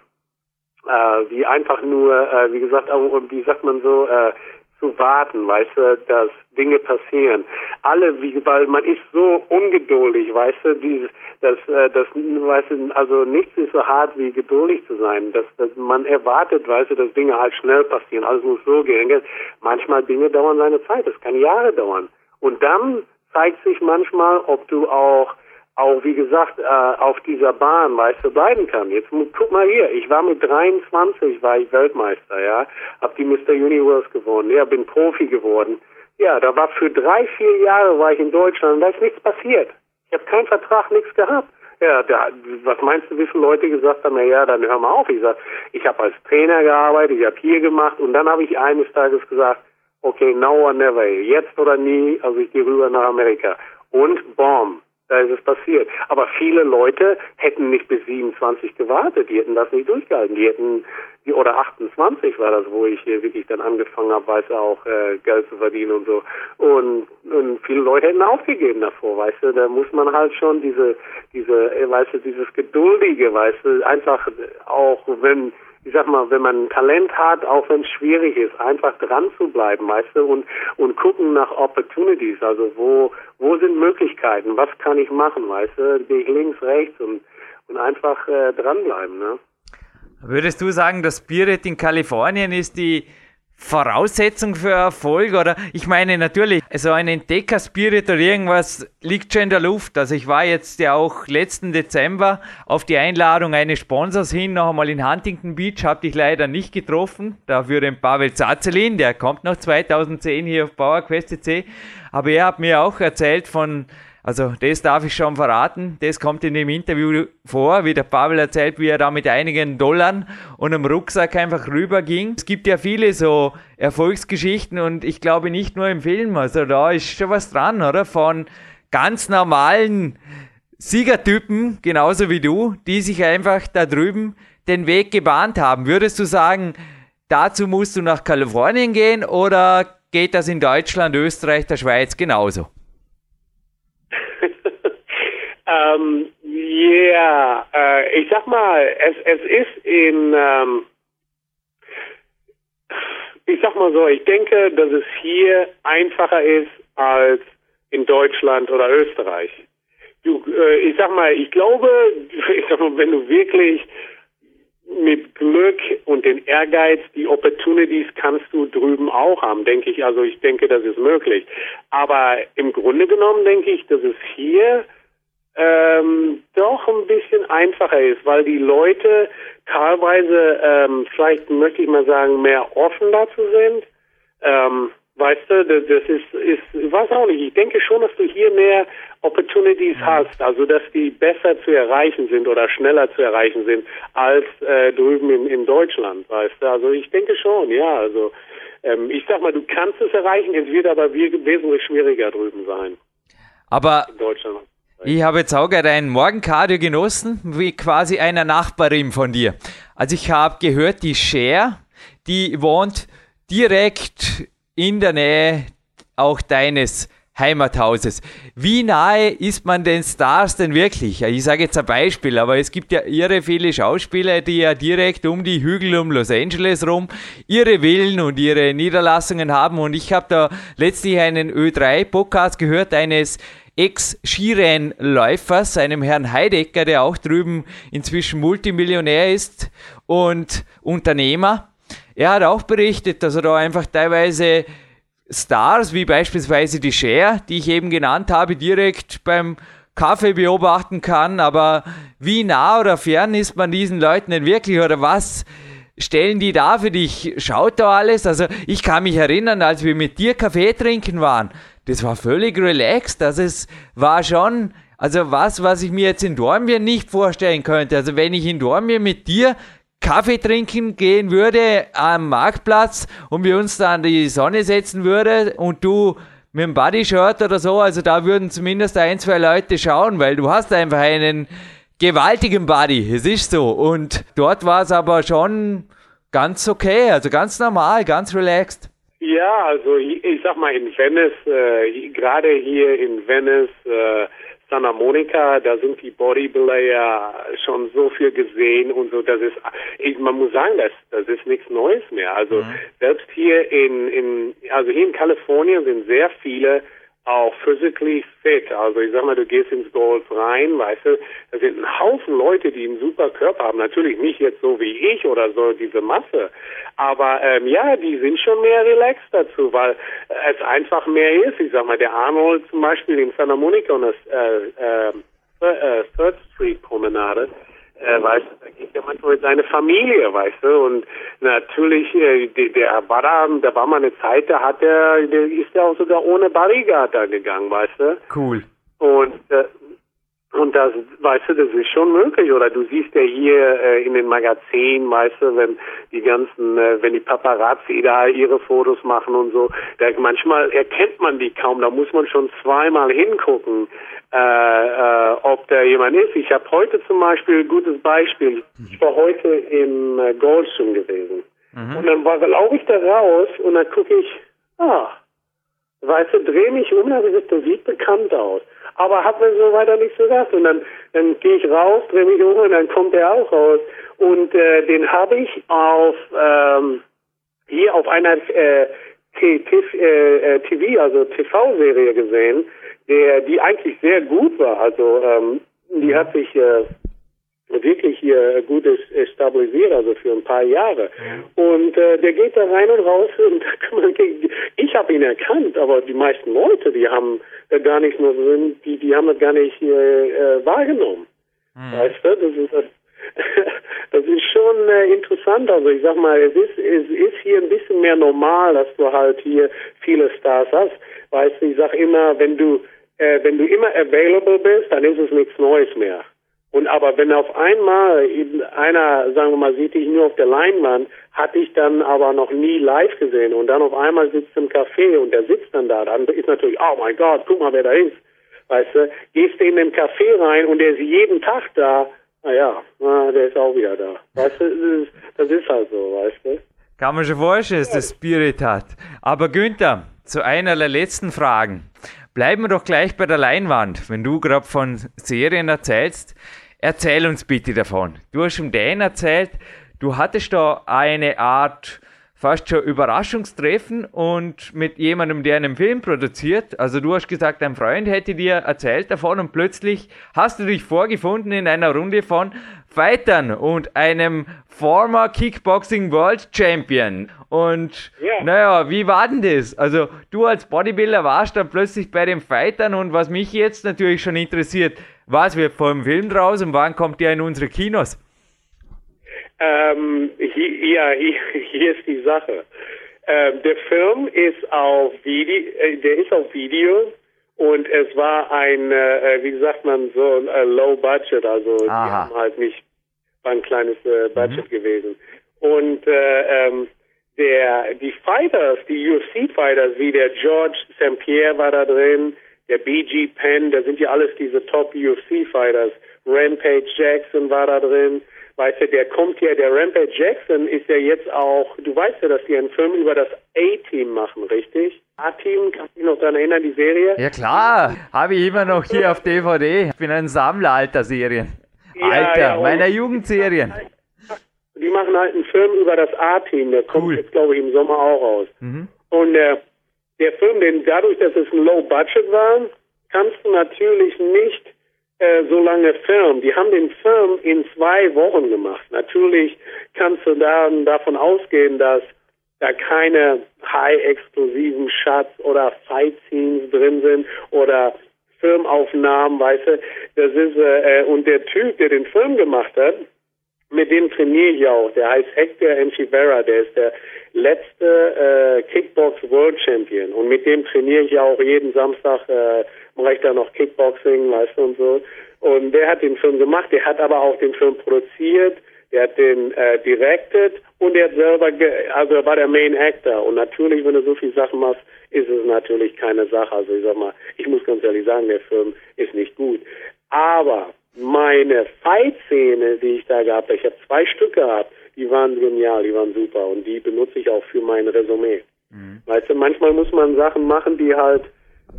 äh, wie einfach nur, äh, wie gesagt, wie sagt man so, äh, zu warten, weißt du, dass Dinge passieren. Alle, wie, weil man ist so ungeduldig, weißt du, dieses, das, äh, das, weißt du, also nichts ist so hart wie geduldig zu sein. Dass, dass man erwartet, weißt du, dass Dinge halt schnell passieren. Alles muss so gehen. Manchmal Dinge dauern seine Zeit. Das kann Jahre dauern. Und dann zeigt sich manchmal, ob du auch auch wie gesagt äh, auf dieser Bahn, weißt du, bleiben kann. Jetzt guck mal hier, ich war mit 23 war ich Weltmeister, ja, hab die Mr. Universe gewonnen, ja, bin Profi geworden. Ja, da war für drei, vier Jahre war ich in Deutschland da ist nichts passiert. Ich habe keinen Vertrag, nichts gehabt. Ja, da, was meinst du, wie viele Leute gesagt haben, ja, dann hör mal auf. Ich sag, ich habe als Trainer gearbeitet, ich habe hier gemacht und dann habe ich eines Tages gesagt, okay, now or never, jetzt oder nie, also ich gehe rüber nach Amerika. Und boom, da ist es passiert. Aber viele Leute hätten nicht bis 27 gewartet, die hätten das nicht durchgehalten. Die hätten, die, oder 28 war das, wo ich hier wirklich dann angefangen habe, weißt du, auch äh, Geld zu verdienen und so. Und, und viele Leute hätten aufgegeben davor, weißt du. Da muss man halt schon diese, diese, äh, weißt du, dieses Geduldige, weißt du, einfach auch, wenn ich sag mal, wenn man Talent hat, auch wenn es schwierig ist, einfach dran zu bleiben, weißt du, und, und gucken nach Opportunities, also wo, wo sind Möglichkeiten, was kann ich machen, weißt du, gehe ich links, rechts und, und einfach äh, dranbleiben, ne? Würdest du sagen, das Spirit in Kalifornien ist die Voraussetzung für Erfolg oder? Ich meine natürlich, so ein Entdecker-Spirit oder irgendwas liegt schon in der Luft. Also ich war jetzt ja auch letzten Dezember auf die Einladung eines Sponsors hin, noch einmal in Huntington Beach, habe ich leider nicht getroffen, dafür den Pavel Zazelin, der kommt noch 2010 hier auf PowerQuest C, aber er hat mir auch erzählt von also das darf ich schon verraten. Das kommt in dem Interview vor, wie der Pavel erzählt, wie er da mit einigen Dollar und einem Rucksack einfach rüberging. Es gibt ja viele so Erfolgsgeschichten und ich glaube nicht nur im Film. Also da ist schon was dran, oder? Von ganz normalen Siegertypen, genauso wie du, die sich einfach da drüben den Weg gebahnt haben. Würdest du sagen, dazu musst du nach Kalifornien gehen oder geht das in Deutschland, Österreich, der Schweiz genauso? Ähm, ja, yeah, äh, ich sag mal, es, es ist in, ähm, ich sag mal so, ich denke, dass es hier einfacher ist als in Deutschland oder Österreich. Du, äh, ich sag mal, ich glaube, ich sag mal, wenn du wirklich mit Glück und den Ehrgeiz, die Opportunities kannst du drüben auch haben, denke ich. Also ich denke, das ist möglich. Aber im Grunde genommen denke ich, dass es hier ähm, doch ein bisschen einfacher ist, weil die Leute teilweise, ähm, vielleicht möchte ich mal sagen, mehr offen dazu sind. Ähm, weißt du, das, das ist, ist, ich weiß auch nicht, ich denke schon, dass du hier mehr Opportunities mhm. hast, also dass die besser zu erreichen sind oder schneller zu erreichen sind als äh, drüben in, in Deutschland, weißt du. Also ich denke schon, ja, also ähm, ich sag mal, du kannst es erreichen, es wird aber wesentlich schwieriger drüben sein. Aber in Deutschland. Ich habe jetzt auch gerade ein Morgencardio genossen, wie quasi einer Nachbarin von dir. Also ich habe gehört, die Cher, die wohnt direkt in der Nähe auch deines Heimathauses. Wie nahe ist man den Stars denn wirklich? Ich sage jetzt ein Beispiel, aber es gibt ja irre viele Schauspieler, die ja direkt um die Hügel um Los Angeles rum ihre Villen und ihre Niederlassungen haben. Und ich habe da letztlich einen Ö3-Podcast gehört eines Ex-Skirennläufers, einem Herrn Heidecker, der auch drüben inzwischen Multimillionär ist und Unternehmer. Er hat auch berichtet, dass er da einfach teilweise Stars, wie beispielsweise die Cher, die ich eben genannt habe, direkt beim Kaffee beobachten kann, aber wie nah oder fern ist man diesen Leuten denn wirklich oder was stellen die da für dich? Schaut da alles? Also ich kann mich erinnern, als wir mit dir Kaffee trinken waren, das war völlig relaxed, also es war schon, also was, was ich mir jetzt in Dornbirn nicht vorstellen könnte. Also wenn ich in Dornbirn mit dir Kaffee trinken gehen würde am Marktplatz und wir uns da an die Sonne setzen würde und du mit einem Bodyshirt oder so, also da würden zumindest ein, zwei Leute schauen, weil du hast einfach einen gewaltigen Body, es ist so. Und dort war es aber schon ganz okay, also ganz normal, ganz relaxed. Ja, also ich, ich sag mal in Venice, äh, gerade hier in Venice, äh, Santa Monica, da sind die Bodybuilder ja schon so viel gesehen und so, das ist, ich, man muss sagen, das, das ist nichts Neues mehr. Also mhm. selbst hier in, in, also hier in Kalifornien sind sehr viele auch physically fit. Also ich sag mal, du gehst ins Golf rein, weißt du, da sind ein Haufen Leute, die einen super Körper haben. Natürlich nicht jetzt so wie ich oder so diese Masse. Aber ähm, ja, die sind schon mehr relaxed dazu, weil es einfach mehr ist. Ich sag mal, der Arnold zum Beispiel in Santa Monica und das äh, äh, Third Street Promenade, äh, weißt du, da geht ja manchmal mit seiner Familie, weißt du, und natürlich, äh, der, der Badam, da war mal eine Zeit, da hat er, der ist ja auch sogar ohne Bodyguard da gegangen, weißt du. Cool. Und äh, und das, weißt du, das ist schon möglich. Oder du siehst ja hier äh, in den Magazinen, weißt du, wenn die ganzen, äh, wenn die Paparazzi da ihre Fotos machen und so, da manchmal erkennt man die kaum. Da muss man schon zweimal hingucken, äh, äh, ob da jemand ist. Ich habe heute zum Beispiel ein gutes Beispiel. Ich war heute im äh, Goldschirm gewesen. Mhm. Und dann war, glaube ich, da raus und dann gucke ich, ah, weißt du, dreh mich um, das sieht bekannt aus aber hat mir so weiter nicht so gesagt. Und dann, dann gehe ich raus, drehe mich um und dann kommt er auch raus. Und äh, den habe ich auf ähm, hier auf einer äh, TV, äh, TV, also TV-Serie gesehen, der die eigentlich sehr gut war. Also ähm, die hat sich äh, wirklich hier gut stabilisiert, also für ein paar Jahre. Und äh, der geht da rein und raus und ich habe ihn erkannt, aber die meisten Leute, die haben äh, gar nicht nur die, die haben das gar nicht äh, äh, wahrgenommen. Mhm. Weißt du, das ist das, das ist schon äh, interessant. Also ich sag mal, es ist es ist hier ein bisschen mehr normal, dass du halt hier viele Stars hast. Weißt du, ich sag immer, wenn du äh, wenn du immer available bist, dann ist es nichts Neues mehr. Und aber wenn auf einmal einer, sagen wir mal, sieht dich nur auf der Leinwand, hatte ich dann aber noch nie live gesehen und dann auf einmal sitzt im Café und der sitzt dann da, dann ist natürlich, oh mein Gott, guck mal, wer da ist. Weißt du, gehst du in den Café rein und der ist jeden Tag da, naja, na, der ist auch wieder da. Weißt du, das ist, das ist halt so, weißt du. Kann man schon vorstellen, dass das Spirit hat. Aber Günther, zu einer der letzten Fragen. Bleiben wir doch gleich bei der Leinwand. Wenn du gerade von Serien erzählst, erzähl uns bitte davon. Du hast schon Dan erzählt, du hattest da eine Art fast schon Überraschungstreffen und mit jemandem, der einen Film produziert. Also du hast gesagt, dein Freund hätte dir erzählt davon und plötzlich hast du dich vorgefunden in einer Runde von Fightern und einem former Kickboxing World Champion. Und yeah. naja, wie war denn das? Also du als Bodybuilder warst dann plötzlich bei den Fightern und was mich jetzt natürlich schon interessiert, was wird vom Film draus und wann kommt der in unsere Kinos? Ähm, hier, ja, hier ist die Sache. Ähm, der Film ist auf Video, äh, der ist auf Video und es war ein, äh, wie sagt man so, äh, Low Budget, also Aha. die haben halt nicht war ein kleines äh, Budget mhm. gewesen. Und äh, ähm, der die Fighters, die UFC Fighters, wie der George St. Pierre war da drin, der BG Penn, da sind ja alles diese Top UFC Fighters. Rampage Jackson war da drin. Weißt du, der kommt ja, der Rampage Jackson ist ja jetzt auch, du weißt ja, dass die einen Film über das A-Team machen, richtig? A-Team, kannst du dich noch daran erinnern, die Serie? Ja klar, habe ich immer noch hier auf DVD. Ich bin ein Sammler alter Serien. Ja, Alter, ja, meiner Jugendserien. Die machen halt einen Film über das A-Team, der kommt cool. jetzt, glaube ich, im Sommer auch raus. Mhm. Und äh, der Film, den dadurch, dass es ein Low Budget war, kannst du natürlich nicht äh, so lange Film. Die haben den Film in zwei Wochen gemacht. Natürlich kannst du dann davon ausgehen, dass da keine high-explosiven Shots oder Fight-Scenes drin sind oder Filmaufnahmen, weißt du, das ist, äh, und der Typ, der den Film gemacht hat, mit dem trainiere ich auch. Der heißt Hector Enchivera, der ist der letzte äh, Kickbox World Champion. Und mit dem trainiere ich auch jeden Samstag, äh, mache ich da noch Kickboxing, weißt du, und so. Und der hat den Film gemacht, der hat aber auch den Film produziert, der hat den äh, directed und der hat selber, also er war der Main Actor. Und natürlich, wenn du so viele Sachen machst, ist es natürlich keine Sache. Also ich sag mal, ich muss ganz ehrlich sagen, der Film ist nicht gut. Aber meine Fight-Szene, die ich da gehabt habe, ich habe zwei Stück gehabt, die waren genial, die waren super und die benutze ich auch für mein Resümee. Mhm. Weißt du, manchmal muss man Sachen machen, die halt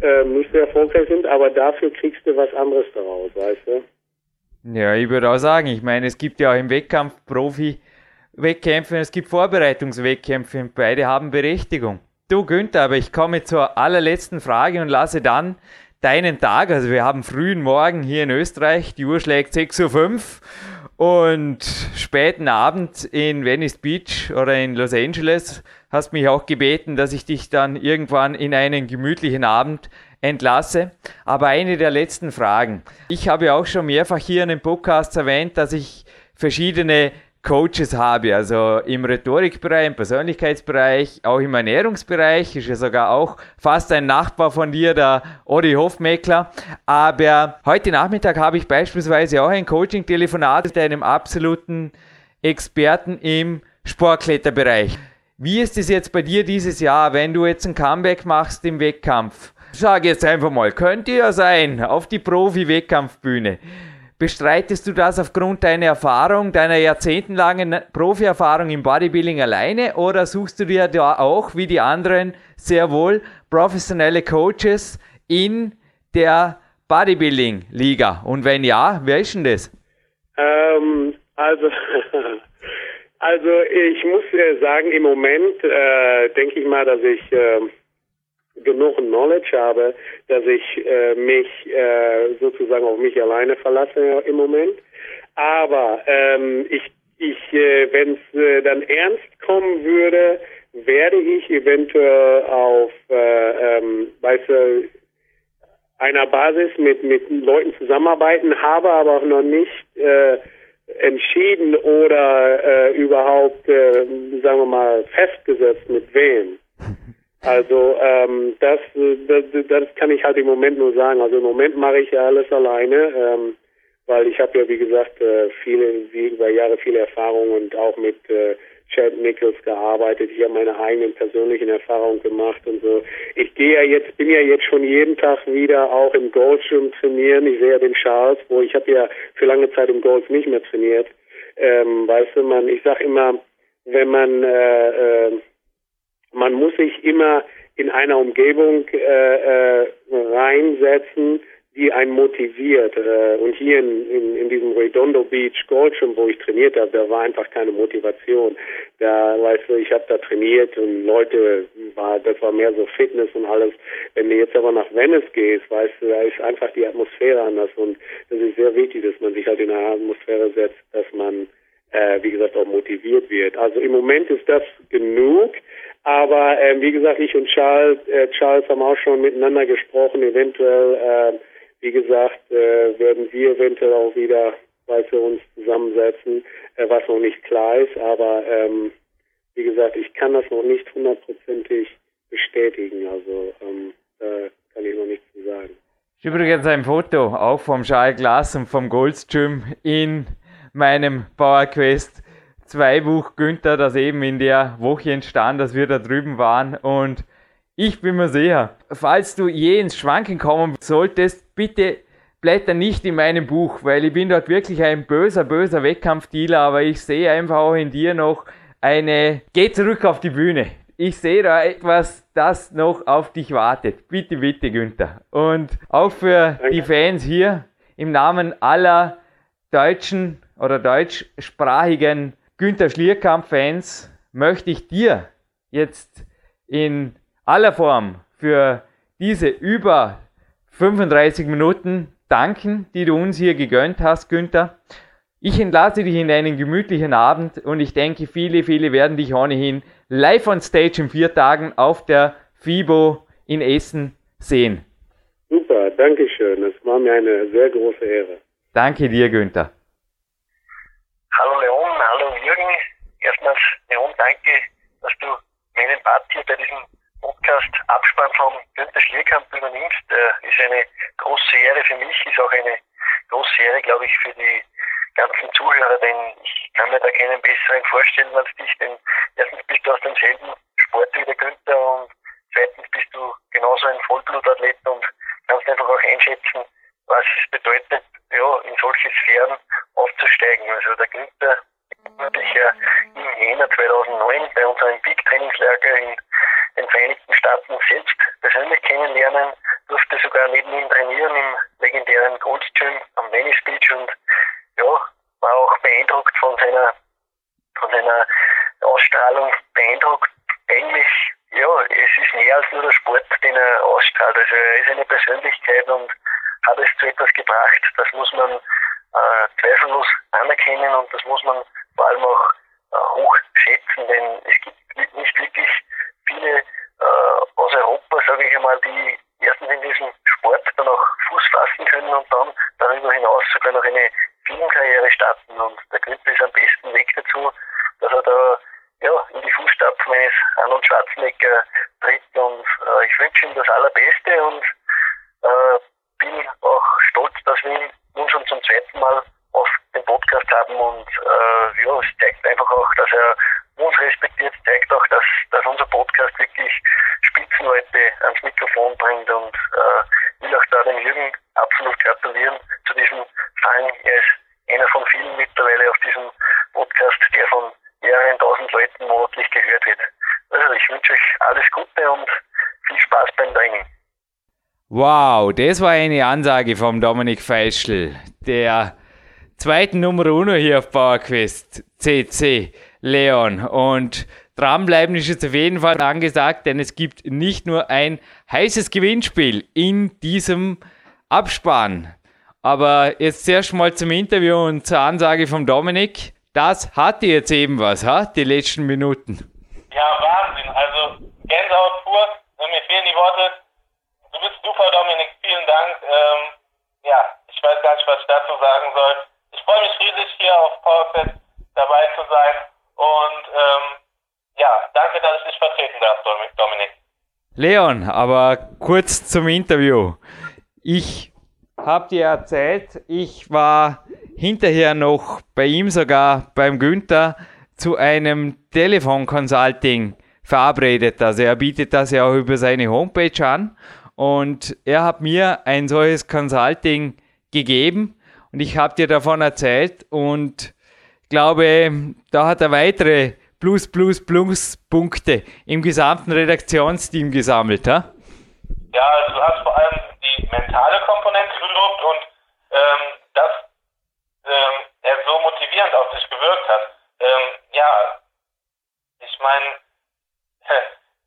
äh, nicht sehr erfolgreich sind, aber dafür kriegst du was anderes daraus, weißt du? Ja, ich würde auch sagen, ich meine, es gibt ja auch im Wettkampf Profi-Wettkämpfe, es gibt Vorbereitungswettkämpfe und beide haben Berechtigung. Du Günther, aber ich komme zur allerletzten Frage und lasse dann deinen Tag, also wir haben frühen Morgen hier in Österreich, die Uhr schlägt 6.05 Uhr und späten Abend in Venice Beach oder in Los Angeles hast mich auch gebeten, dass ich dich dann irgendwann in einen gemütlichen Abend entlasse. Aber eine der letzten Fragen. Ich habe auch schon mehrfach hier in den Podcasts erwähnt, dass ich verschiedene Coaches habe, also im Rhetorikbereich, im Persönlichkeitsbereich, auch im Ernährungsbereich, ist ja sogar auch fast ein Nachbar von dir, der Odi Hofmeckler. Aber heute Nachmittag habe ich beispielsweise auch ein Coaching-Telefonat mit einem absoluten Experten im Sportkletterbereich. Wie ist es jetzt bei dir dieses Jahr, wenn du jetzt ein Comeback machst im Wettkampf? Sag jetzt einfach mal, könnte ja sein, auf die Profi-Wettkampfbühne. Bestreitest du das aufgrund deiner Erfahrung, deiner jahrzehntelangen Profi-Erfahrung im Bodybuilding alleine oder suchst du dir da auch, wie die anderen, sehr wohl professionelle Coaches in der Bodybuilding-Liga? Und wenn ja, wer ist denn das? Ähm, also, also ich muss äh, sagen, im Moment äh, denke ich mal, dass ich äh, genug Knowledge habe, dass ich äh, mich äh, sozusagen auf mich alleine verlasse im Moment. Aber ähm, ich, ich äh, wenn es äh, dann ernst kommen würde, werde ich eventuell auf, äh, ähm, du, einer Basis mit, mit Leuten zusammenarbeiten, habe aber auch noch nicht äh, entschieden oder äh, überhaupt, äh, sagen wir mal, festgesetzt mit wem. Also ähm, das, das, das kann ich halt im Moment nur sagen. Also im Moment mache ich ja alles alleine, ähm, weil ich habe ja wie gesagt äh, viele, wie über Jahre viele Erfahrungen und auch mit äh, Chad Nichols gearbeitet. Ich habe meine eigenen persönlichen Erfahrungen gemacht und so. Ich gehe ja jetzt, bin ja jetzt schon jeden Tag wieder auch im Goldschirm trainieren. Ich sehe ja den Charles, wo ich habe ja für lange Zeit im Gold nicht mehr trainiert. Ähm, weißt du, man, ich sag immer, wenn man äh, äh, man muss sich immer in einer Umgebung äh, äh, reinsetzen, die einen motiviert. Äh, und hier in, in, in diesem Redondo Beach Goldschirm, wo ich trainiert habe, da war einfach keine Motivation. Da, weißt du, ich habe da trainiert und Leute, war, das war mehr so Fitness und alles. Wenn du jetzt aber nach Venice gehst, weißt du, da ist einfach die Atmosphäre anders und das ist sehr wichtig, dass man sich halt in eine Atmosphäre setzt, dass man, äh, wie gesagt, auch motiviert wird. Also im Moment ist das genug. Aber äh, wie gesagt, ich und Charles, äh, Charles haben auch schon miteinander gesprochen. Eventuell, äh, wie gesagt, äh, werden wir eventuell auch wieder, weil wir uns zusammensetzen, äh, was noch nicht klar ist. Aber ähm, wie gesagt, ich kann das noch nicht hundertprozentig bestätigen. Also ähm, da kann ich noch nichts zu sagen. Übrigens ein Foto auch vom Charles Glass und vom Goldstream in meinem PowerQuest zwei Buch Günther, das eben in der Woche entstand, dass wir da drüben waren. Und ich bin mir sicher, falls du je ins Schwanken kommen solltest, bitte blätter nicht in meinem Buch, weil ich bin dort wirklich ein böser, böser Wettkampfdealer, aber ich sehe einfach auch in dir noch eine, geh zurück auf die Bühne. Ich sehe da etwas, das noch auf dich wartet. Bitte, bitte, Günther. Und auch für die Fans hier im Namen aller deutschen oder deutschsprachigen Günther Schlierkamp-Fans möchte ich dir jetzt in aller Form für diese über 35 Minuten danken, die du uns hier gegönnt hast, Günther. Ich entlasse dich in einen gemütlichen Abend und ich denke, viele, viele werden dich ohnehin live on stage in vier Tagen auf der FIBO in Essen sehen. Super, danke schön. Es war mir eine sehr große Ehre. Danke dir, Günther. Hallo Leon, hallo Jürgen. Erstmals, Leon, danke, dass du meinen Part hier bei diesem Podcast Abspann von Günther Schlierkamp übernimmst. Äh, ist eine große Ehre für mich, ist auch eine große Ehre, glaube ich, für die ganzen Zuhörer, denn ich kann mir da keinen besseren vorstellen als dich, denn erstens bist du aus demselben Sport wie der Günther und zweitens bist du genauso ein Vollblutathlet und kannst einfach auch einschätzen, was es bedeutet, ja, in solche Sphären aufzusteigen. Also der Günther ich ja im Jänner 2009 bei unserem Peak-Trainingslager in den Vereinigten Staaten selbst persönlich kennenlernen, durfte sogar neben ihm trainieren im legendären Gold Gym am Venice Beach und ja, war auch beeindruckt von seiner, von seiner Ausstrahlung, beeindruckt eigentlich, ja, es ist mehr als nur der Sport, den er ausstrahlt. Also er ist eine Persönlichkeit und hat es zu etwas gebracht. Das muss man äh, zweifellos anerkennen und das muss man vor allem auch äh, hoch schätzen, denn es gibt nicht wirklich viele äh, aus Europa, sage ich einmal, die erstens in diesem Sport dann auch Fuß fassen können und dann darüber hinaus sogar noch eine Filmkarriere starten. Und der Günther ist am besten Weg dazu, dass er da ja, in die Fußstapfen eines Arnold Schwarzenegger tritt. Und äh, ich wünsche ihm das Allerbeste und äh, bin auch stolz, dass wir ihn nun schon zum zweiten Mal auf dem Podcast haben. Und äh, ja, es zeigt einfach auch, dass er uns respektiert, zeigt auch, dass, dass unser Podcast wirklich Spitzenleute ans Mikrofon bringt und äh, will auch da dem Jürgen absolut gratulieren zu diesem Fang. Er ist einer von vielen mittlerweile auf diesem Podcast, der von mehreren tausend Leuten monatlich gehört wird. Also ich wünsche euch alles Gute und viel Spaß beim Training. Wow, das war eine Ansage vom Dominik Feischl, der zweiten Nummer uno hier auf PowerQuest CC, Leon. Und dranbleiben ist jetzt auf jeden Fall angesagt, denn es gibt nicht nur ein heißes Gewinnspiel in diesem Abspann. Aber jetzt zuerst mal zum Interview und zur Ansage vom Dominik. Das hatte jetzt eben was, ha? die letzten Minuten. Ja, Wahnsinn. Also Gänsehaut pur. Mir fehlen die Worte. Du bist super, Dominik. Vielen Dank. Ähm, ja, ich weiß gar nicht, was ich dazu sagen soll. Freue mich riesig, hier auf PowerQuest dabei zu sein. Und ähm, ja, danke, dass ich dich vertreten darf, Dominik. Leon, aber kurz zum Interview. Ich habe dir erzählt, ich war hinterher noch bei ihm sogar beim Günther zu einem Telefonconsulting verabredet. Also er bietet das ja auch über seine Homepage an und er hat mir ein solches Consulting gegeben und ich habe dir davon erzählt und glaube, da hat er weitere Plus, Plus, Plus Punkte im gesamten Redaktionsteam gesammelt. Ha? Ja, also du hast vor allem die mentale Komponente gelobt und ähm, dass ähm, er so motivierend auf dich gewirkt hat. Ähm, ja, ich meine,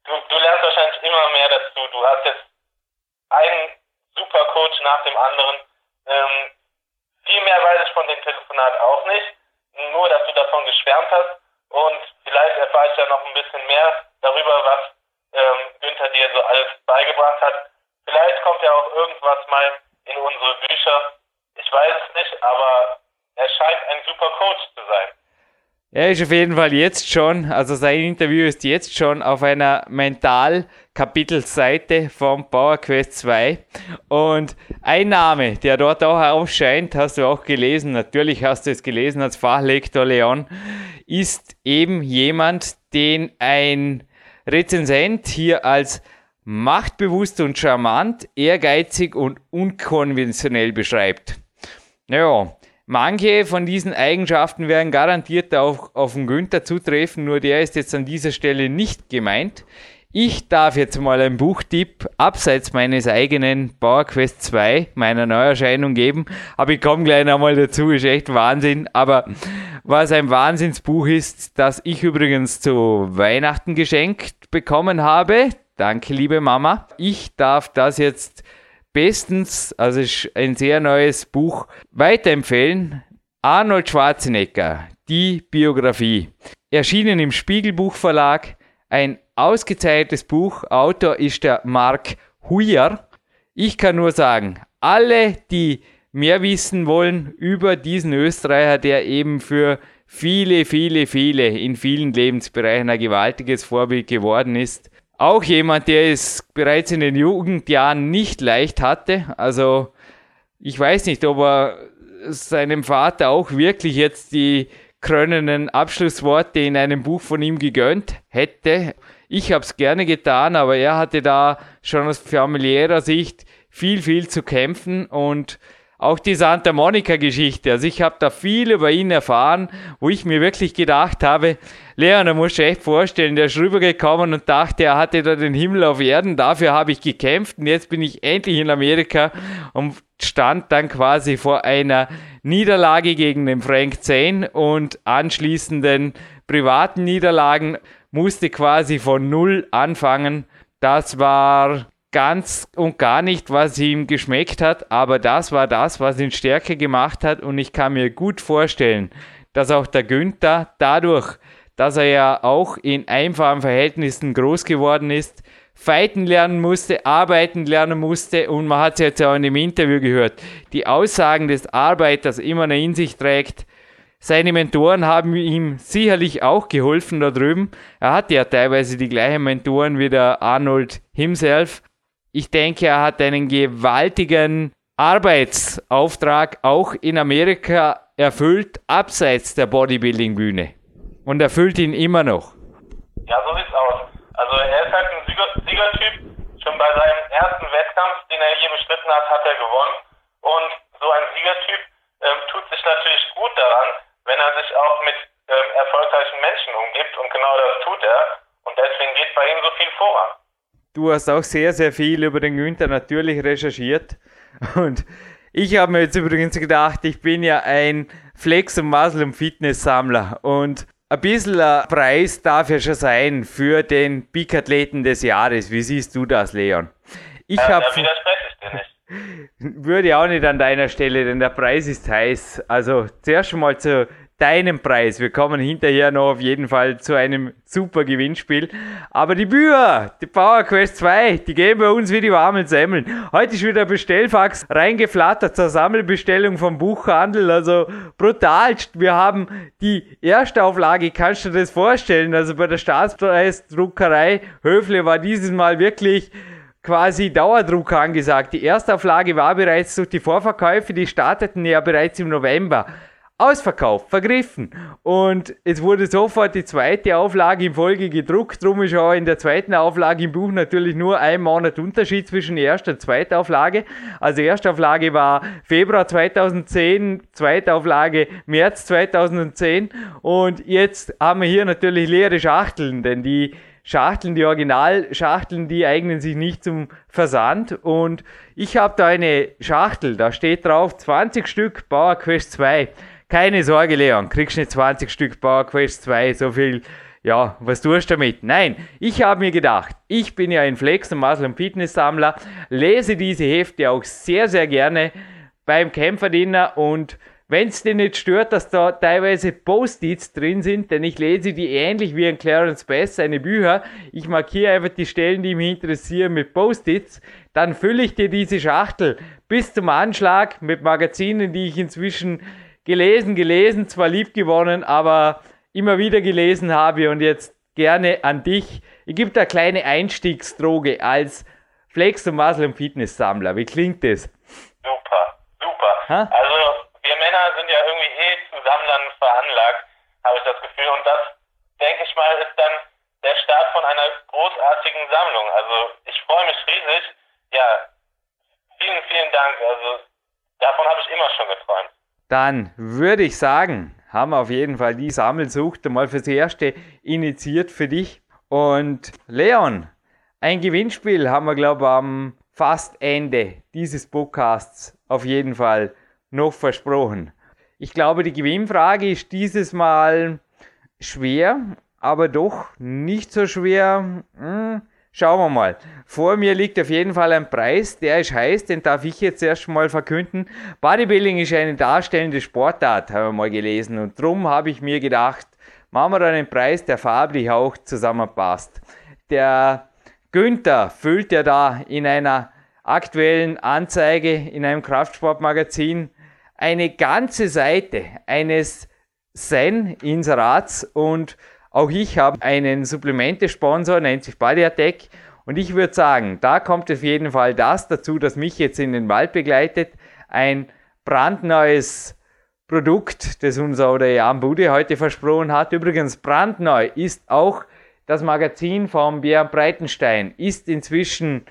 du, du lernst wahrscheinlich immer mehr dazu. Du hast jetzt einen super Coach nach dem anderen. Ähm, viel mehr weiß ich von dem Telefonat auch nicht. Nur, dass du davon geschwärmt hast. Und vielleicht erfahre ich ja noch ein bisschen mehr darüber, was ähm, Günther dir so alles beigebracht hat. Vielleicht kommt ja auch irgendwas mal in unsere Bücher. Ich weiß es nicht, aber er scheint ein super Coach zu sein. Er ist auf jeden Fall jetzt schon, also sein Interview ist jetzt schon auf einer Mental-Kapitelseite vom PowerQuest 2. Und ein Name, der dort auch aufscheint, hast du auch gelesen, natürlich hast du es gelesen als Fachlektor Leon, ist eben jemand, den ein Rezensent hier als machtbewusst und charmant, ehrgeizig und unkonventionell beschreibt. Naja, Manche von diesen Eigenschaften werden garantiert auch auf den Günther zutreffen, nur der ist jetzt an dieser Stelle nicht gemeint. Ich darf jetzt mal einen Buchtipp abseits meines eigenen PowerQuest 2, meiner Neuerscheinung geben, aber ich komme gleich nochmal dazu, ist echt Wahnsinn. Aber was ein Wahnsinnsbuch ist, das ich übrigens zu Weihnachten geschenkt bekommen habe, danke liebe Mama, ich darf das jetzt bestens, also ist ein sehr neues Buch, weiterempfehlen. Arnold Schwarzenegger, die Biografie. Erschienen im Spiegelbuch Verlag. Ein ausgezeichnetes Buch. Autor ist der Mark Huyer. Ich kann nur sagen, alle, die mehr wissen wollen über diesen Österreicher, der eben für viele, viele, viele in vielen Lebensbereichen ein gewaltiges Vorbild geworden ist. Auch jemand, der es bereits in den Jugendjahren nicht leicht hatte. Also ich weiß nicht, ob er seinem Vater auch wirklich jetzt die krönenden Abschlussworte in einem Buch von ihm gegönnt hätte. Ich habe es gerne getan, aber er hatte da schon aus familiärer Sicht viel, viel zu kämpfen und auch die Santa Monica-Geschichte. Also ich habe da viel über ihn erfahren, wo ich mir wirklich gedacht habe, Leon, da musst du echt vorstellen, der ist rübergekommen und dachte, er hatte da den Himmel auf Erden, dafür habe ich gekämpft und jetzt bin ich endlich in Amerika und stand dann quasi vor einer Niederlage gegen den Frank Zane und anschließenden privaten Niederlagen, musste quasi von Null anfangen. Das war ganz und gar nicht, was ihm geschmeckt hat, aber das war das, was ihn stärker gemacht hat und ich kann mir gut vorstellen, dass auch der Günther dadurch, dass er ja auch in einfachen Verhältnissen groß geworden ist, fighten lernen musste, arbeiten lernen musste und man hat es jetzt auch in dem Interview gehört, die Aussagen des Arbeiters immer noch in sich trägt. Seine Mentoren haben ihm sicherlich auch geholfen da drüben. Er hatte ja teilweise die gleichen Mentoren wie der Arnold himself ich denke, er hat einen gewaltigen Arbeitsauftrag auch in Amerika erfüllt, abseits der Bodybuilding-Bühne. Und erfüllt ihn immer noch. Ja, so sieht's aus. Also er ist halt ein Sieger Siegertyp. Schon bei seinem ersten Wettkampf, den er je bestritten hat, hat er gewonnen. Und so ein Siegertyp ähm, tut sich natürlich gut daran, wenn er sich auch mit ähm, erfolgreichen Menschen umgibt. Und genau das tut er. Und deswegen geht bei ihm so viel voran. Du hast auch sehr, sehr viel über den Günther natürlich recherchiert. Und ich habe mir jetzt übrigens gedacht, ich bin ja ein Flex- und Muscle- und Fitness-Sammler. Und ein bisschen ein Preis darf ja schon sein für den Peak-Athleten des Jahres. Wie siehst du das, Leon? Ich ja, habe. Da widerspreche ich. Würde auch nicht an deiner Stelle, denn der Preis ist heiß. Also zuerst mal zu deinen Preis. Wir kommen hinterher noch auf jeden Fall zu einem super Gewinnspiel. Aber die Bücher, die Power Quest 2, die geben bei uns wie die warmen Semmeln. Heute ist wieder Bestellfax reingeflattert zur Sammelbestellung vom Buchhandel. Also brutal. Wir haben die Erstauflage, kannst du dir das vorstellen? Also bei der Staatspreisdruckerei Höfle war dieses Mal wirklich quasi Dauerdruck angesagt. Die Erstauflage war bereits durch die Vorverkäufe, die starteten ja bereits im November ausverkauft, vergriffen. Und es wurde sofort die zweite Auflage in Folge gedruckt. Drum ist auch in der zweiten Auflage im Buch natürlich nur ein Monat Unterschied zwischen erster und zweiter Auflage. Also erste Auflage war Februar 2010, zweite Auflage März 2010. Und jetzt haben wir hier natürlich leere Schachteln, denn die Schachteln, die Originalschachteln, die eignen sich nicht zum Versand. Und ich habe da eine Schachtel, da steht drauf 20 Stück Power Quest 2. Keine Sorge, Leon, kriegst nicht 20 Stück Power Quest 2, so viel, ja, was tust du damit? Nein, ich habe mir gedacht, ich bin ja ein Flex- und Muscle- und Fitness-Sammler, lese diese Hefte auch sehr, sehr gerne beim Kämpferdiener und wenn es dir nicht stört, dass da teilweise Post-its drin sind, denn ich lese die ähnlich wie ein Clarence Bass, seine Bücher. Ich markiere einfach die Stellen, die mich interessieren mit Post-its. Dann fülle ich dir diese Schachtel bis zum Anschlag mit Magazinen, die ich inzwischen gelesen, gelesen, zwar lieb gewonnen, aber immer wieder gelesen habe und jetzt gerne an dich. Ich gebe da kleine Einstiegsdroge als Flex- und Muscle- und Fitness-Sammler. Wie klingt das? Super, super. Ha? Also wir Männer sind ja irgendwie eh zu Sammlern veranlagt, habe ich das Gefühl. Und das, denke ich mal, ist dann der Start von einer großartigen Sammlung. Also ich freue mich riesig. Ja, vielen, vielen Dank. Also davon habe ich immer schon geträumt dann würde ich sagen, haben wir auf jeden Fall die Sammelsucht mal fürs Erste initiiert für dich. Und Leon, ein Gewinnspiel haben wir, glaube ich, am fast Ende dieses Podcasts auf jeden Fall noch versprochen. Ich glaube, die Gewinnfrage ist dieses Mal schwer, aber doch nicht so schwer. Hm, Schauen wir mal. Vor mir liegt auf jeden Fall ein Preis, der ist heiß, den darf ich jetzt erst mal verkünden. Bodybuilding ist eine darstellende Sportart, haben wir mal gelesen. Und darum habe ich mir gedacht, machen wir einen Preis, der farblich auch zusammenpasst. Der Günther füllt ja da in einer aktuellen Anzeige in einem Kraftsportmagazin eine ganze Seite eines Zen-Inserats und auch ich habe einen Supplemente-Sponsor, nennt sich Body Attack. Und ich würde sagen, da kommt auf jeden Fall das dazu, das mich jetzt in den Wald begleitet. Ein brandneues Produkt, das unser oder Jan Bude heute versprochen hat. Übrigens brandneu ist auch das Magazin vom Björn Breitenstein, ist inzwischen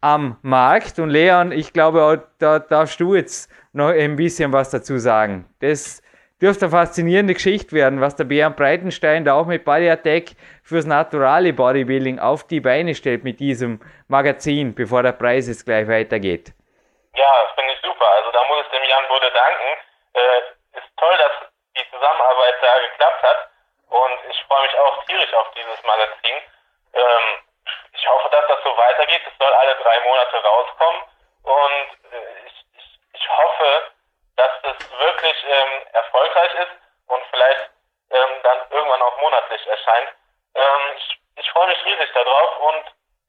am Markt. Und Leon, ich glaube, da darfst du jetzt noch ein bisschen was dazu sagen. Das dürfte eine faszinierende Geschichte werden, was der Bernd Breitenstein da auch mit Body Attack fürs naturale Bodybuilding auf die Beine stellt mit diesem Magazin, bevor der Preis jetzt gleich weitergeht. Ja, das finde ich super. Also da muss ich dem Jan Bude danken. Äh, ist toll, dass die Zusammenarbeit da geklappt hat. Und ich freue mich auch tierisch auf dieses Magazin. Ähm, ich hoffe, dass das so weitergeht. Es soll alle drei Monate rauskommen. Und äh, ich, ich, ich hoffe, dass das wirklich ähm, erfolgreich ist und vielleicht ähm, dann irgendwann auch monatlich erscheint. Ähm, ich, ich freue mich riesig darauf und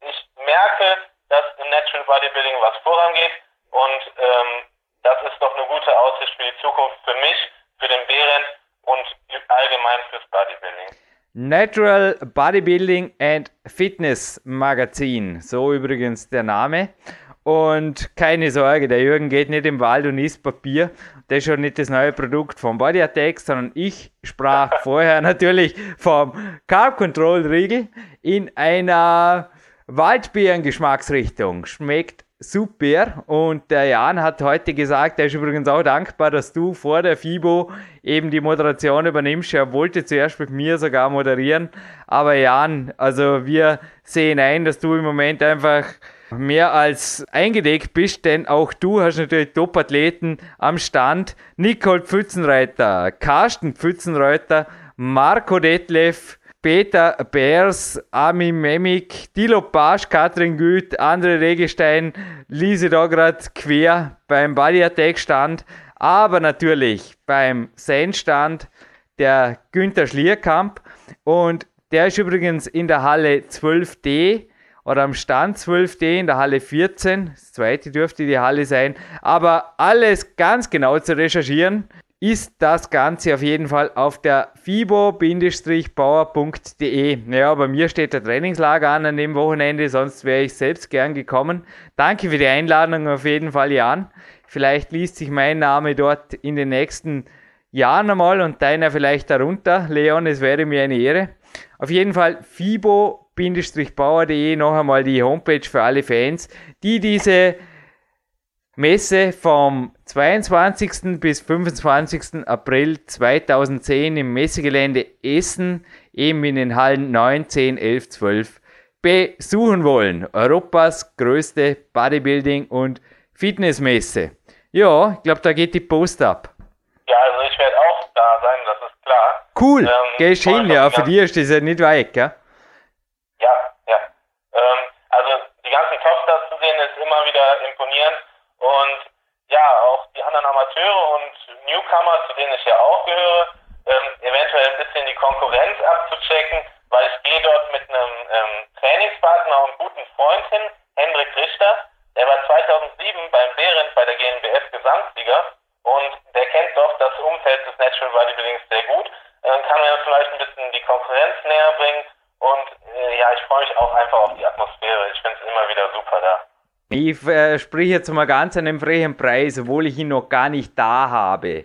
ich merke, dass im Natural Bodybuilding was vorangeht und ähm, das ist doch eine gute Aussicht für die Zukunft für mich, für den Bären und allgemein fürs Bodybuilding. Natural Bodybuilding and Fitness Magazin, so übrigens der Name. Und keine Sorge, der Jürgen geht nicht im Wald und isst Papier. Das ist schon nicht das neue Produkt vom Body Attack, sondern ich sprach vorher natürlich vom Carb Control Riegel in einer Waldbeeren-Geschmacksrichtung. Schmeckt super. Und der Jan hat heute gesagt, er ist übrigens auch dankbar, dass du vor der FIBO eben die Moderation übernimmst. Er wollte zuerst mit mir sogar moderieren. Aber Jan, also wir sehen ein, dass du im Moment einfach mehr als eingedeckt bist, denn auch du hast natürlich Top-Athleten am Stand. Nicole Pfützenreiter, Carsten Pfützenreiter, Marco Detlef, Peter Beers, Armin Memik, Dilo Pasch, Katrin Güth, Andre Regestein, Lise Dograd quer beim Body Attack Stand, aber natürlich beim Zen Stand der Günther Schlierkamp und der ist übrigens in der Halle 12D oder am Stand 12D in der Halle 14. Das zweite dürfte die Halle sein. Aber alles ganz genau zu recherchieren ist das Ganze auf jeden Fall auf der fibo-power.de. Ja, bei mir steht der Trainingslager an an dem Wochenende, sonst wäre ich selbst gern gekommen. Danke für die Einladung auf jeden Fall, Jan. Vielleicht liest sich mein Name dort in den nächsten Jahren einmal und deiner vielleicht darunter. Leon, es wäre mir eine Ehre. Auf jeden Fall fibo bauer.de noch einmal die Homepage für alle Fans, die diese Messe vom 22. bis 25. April 2010 im Messegelände Essen, eben in den Hallen 9, 10, 11, 12, besuchen wollen. Europas größte Bodybuilding- und Fitnessmesse. Ja, ich glaube, da geht die Post ab. Ja, also ich werde auch da sein, das ist klar. Cool, ähm, gehst hin, ja, für dich ist das ja nicht weit, gell? sehen, ist immer wieder imponierend. Und ja, auch die anderen Amateure und Newcomer, zu denen ich ja auch gehöre, ähm, eventuell ein bisschen die Konkurrenz abzuchecken, weil ich gehe dort mit einem ähm, Trainingspartner und guten Freund hin, Hendrik Richter. Der war 2007 beim Behrendt bei der GNBF Gesamtsieger und der kennt doch das Umfeld des Natural Bodybuildings sehr gut. Dann kann ja vielleicht ein bisschen die Konkurrenz näher bringen und äh, ja, ich freue mich auch einfach auf die Atmosphäre. Ich finde es immer wieder super da. Ich äh, spreche jetzt mal ganz an einem freien Preis, obwohl ich ihn noch gar nicht da habe.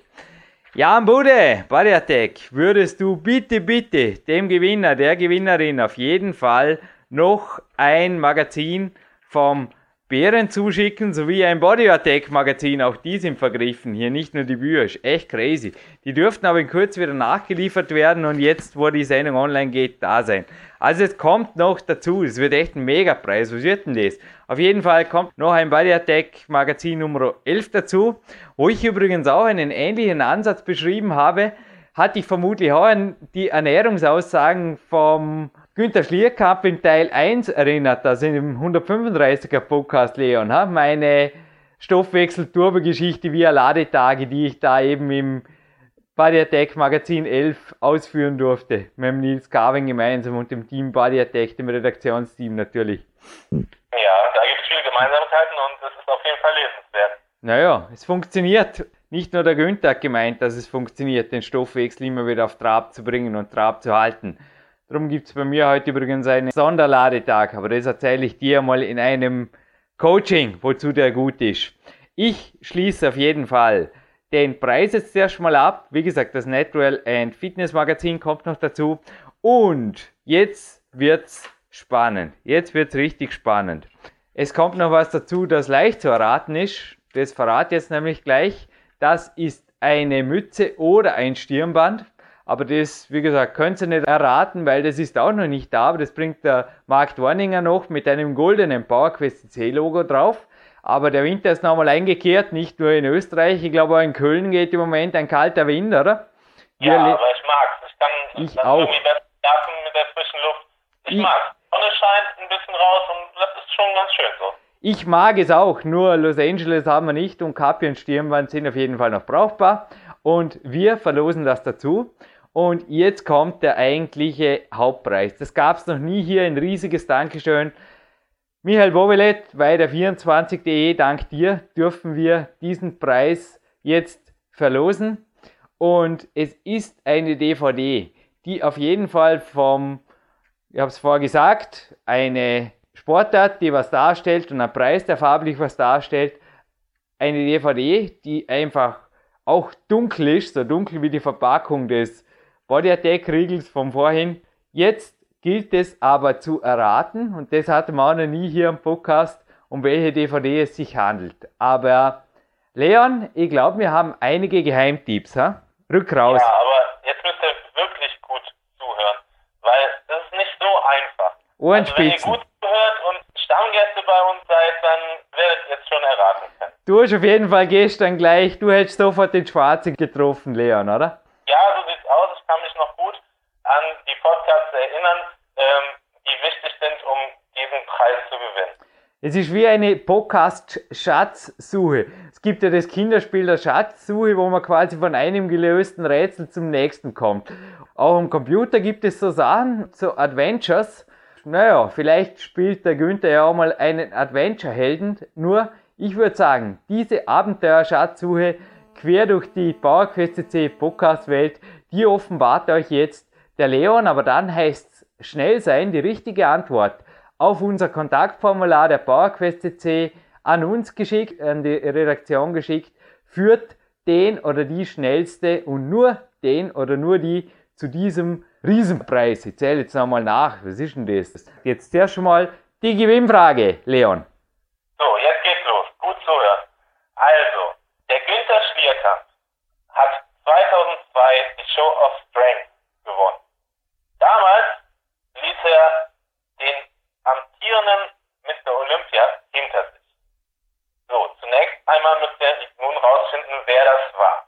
Jan Bude, Attack, würdest du bitte, bitte dem Gewinner, der Gewinnerin auf jeden Fall noch ein Magazin vom Bären zuschicken, sowie ein Body Attack Magazin, auch die sind vergriffen, hier nicht nur die Bücher, ist echt crazy. Die dürften aber in Kürze wieder nachgeliefert werden. Und jetzt, wo die Sendung online geht, da sein. Also es kommt noch dazu, es wird echt ein Megapreis, was wird denn das? Auf jeden Fall kommt noch ein Body Attack Magazin Nummer 11 dazu, wo ich übrigens auch einen ähnlichen Ansatz beschrieben habe, hatte ich vermutlich auch die Ernährungsaussagen vom Günther Schlierkamp in Teil 1 erinnert, also im 135er Podcast, Leon, ha? meine Stoffwechsel-Turbo-Geschichte via Ladetage, die ich da eben im Body Attack Magazin 11 ausführen durfte. Mit dem Nils Carving gemeinsam und dem Team Body Attack, dem Redaktionsteam natürlich. Ja, da gibt es viele Gemeinsamkeiten und es ist auf jeden Fall lesenswert. Naja, es funktioniert. Nicht nur der Günther hat gemeint, dass es funktioniert, den Stoffwechsel immer wieder auf Trab zu bringen und Trab zu halten. Darum gibt es bei mir heute übrigens einen Sonderladetag, aber das erzähle ich dir mal in einem Coaching, wozu der gut ist. Ich schließe auf jeden Fall den Preis jetzt erstmal ab. Wie gesagt, das Natural and Fitness Magazin kommt noch dazu. Und jetzt wird's spannend. Jetzt wird's richtig spannend. Es kommt noch was dazu, das leicht zu erraten ist. Das verrate ich jetzt nämlich gleich. Das ist eine Mütze oder ein Stirnband. Aber das, wie gesagt, könnt ihr nicht erraten, weil das ist auch noch nicht da. Aber das bringt der Mark Warninger noch mit einem goldenen PowerQuest C-Logo drauf. Aber der Winter ist nochmal eingekehrt, nicht nur in Österreich. Ich glaube, auch in Köln geht im Moment ein kalter Wind, oder? Ja, aber ich mag's. Ich kann ich das auch. irgendwie besser schlafen mit der frischen Luft. Ich, Ich- mag's. Die Sonne scheint ein bisschen raus und das ist schon ganz schön so. Ich mag es auch, nur Los Angeles haben wir nicht und Kapi und Stirnband sind auf jeden Fall noch brauchbar. Und wir verlosen das dazu. Und jetzt kommt der eigentliche Hauptpreis. Das gab es noch nie hier, ein riesiges Dankeschön. Michael Bovelet bei der 24.de, dank dir dürfen wir diesen Preis jetzt verlosen. Und es ist eine DVD, die auf jeden Fall vom, ich habe es vorher gesagt, eine Sportart, die was darstellt und ein Preis, der farblich was darstellt. Eine DVD, die einfach auch dunkel ist, so dunkel wie die Verpackung des Body Attack Riegels von vorhin. Jetzt gilt es aber zu erraten und das hatten wir auch noch nie hier im Podcast, um welche DVD es sich handelt. Aber Leon, ich glaube, wir haben einige Geheimtipps. Ha? Rück raus. Ja, aber jetzt müsst ihr wirklich gut zuhören, weil das ist nicht so einfach. Also wenn ihr Ohrenspitzen. gut zuhört und Stammgäste bei uns seid, dann werdet ihr es schon erraten können. Du hast auf jeden Fall gestern gleich, du hättest sofort den Schwarzen getroffen, Leon, oder? Ja, so sieht's aus. Ich kann mich noch gut an die Podcasts erinnern, ähm, die wichtig sind, um diesen Preis zu gewinnen. Es ist wie eine Podcast-Schatzsuche. Es gibt ja das Kinderspiel der Schatzsuche, wo man quasi von einem gelösten Rätsel zum nächsten kommt. Auch am Computer gibt es so Sachen, so Adventures. Naja, vielleicht spielt der Günther ja auch mal einen Adventure-Helden. Nur, ich würde sagen, diese Abenteuer-Schatzsuche quer durch die PowerQuest CC Podcast-Welt, die offenbart euch jetzt der Leon, aber dann heißt es schnell sein, die richtige Antwort auf unser Kontaktformular der PowerQuest CC an uns geschickt, an die Redaktion geschickt, führt den oder die schnellste und nur den oder nur die zu diesem Riesenpreis. Ich zähle jetzt nochmal nach. Was ist denn das? Jetzt schon mal die Gewinnfrage, Leon. So, jetzt geht's los. Gut zuhören. Also, der Günther Schlierkamp hat 2002 die Show of Strength gewonnen. Damals ließ er den amtierenden Mr. Olympia hinter sich. So, zunächst einmal müsst ihr nun rausfinden, wer das war.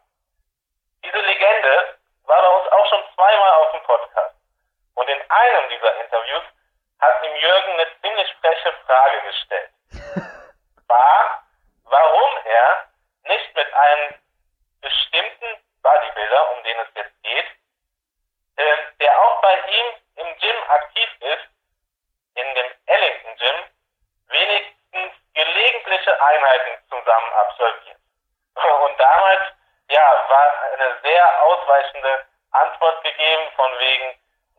Diese Legende war bei uns auch schon zweimal auf dem Podcast. Und in einem dieser Interviews hat ihm Jürgen eine ziemlich freche Frage gestellt. War, warum er nicht mit einem bestimmten Bodybuilder, um den es jetzt geht, ähm, der auch bei ihm im Gym aktiv ist, in dem Ellington Gym, wenigstens gelegentliche Einheiten zusammen absolviert. Und damals, ja, war eine sehr ausweichende Antwort gegeben von wegen,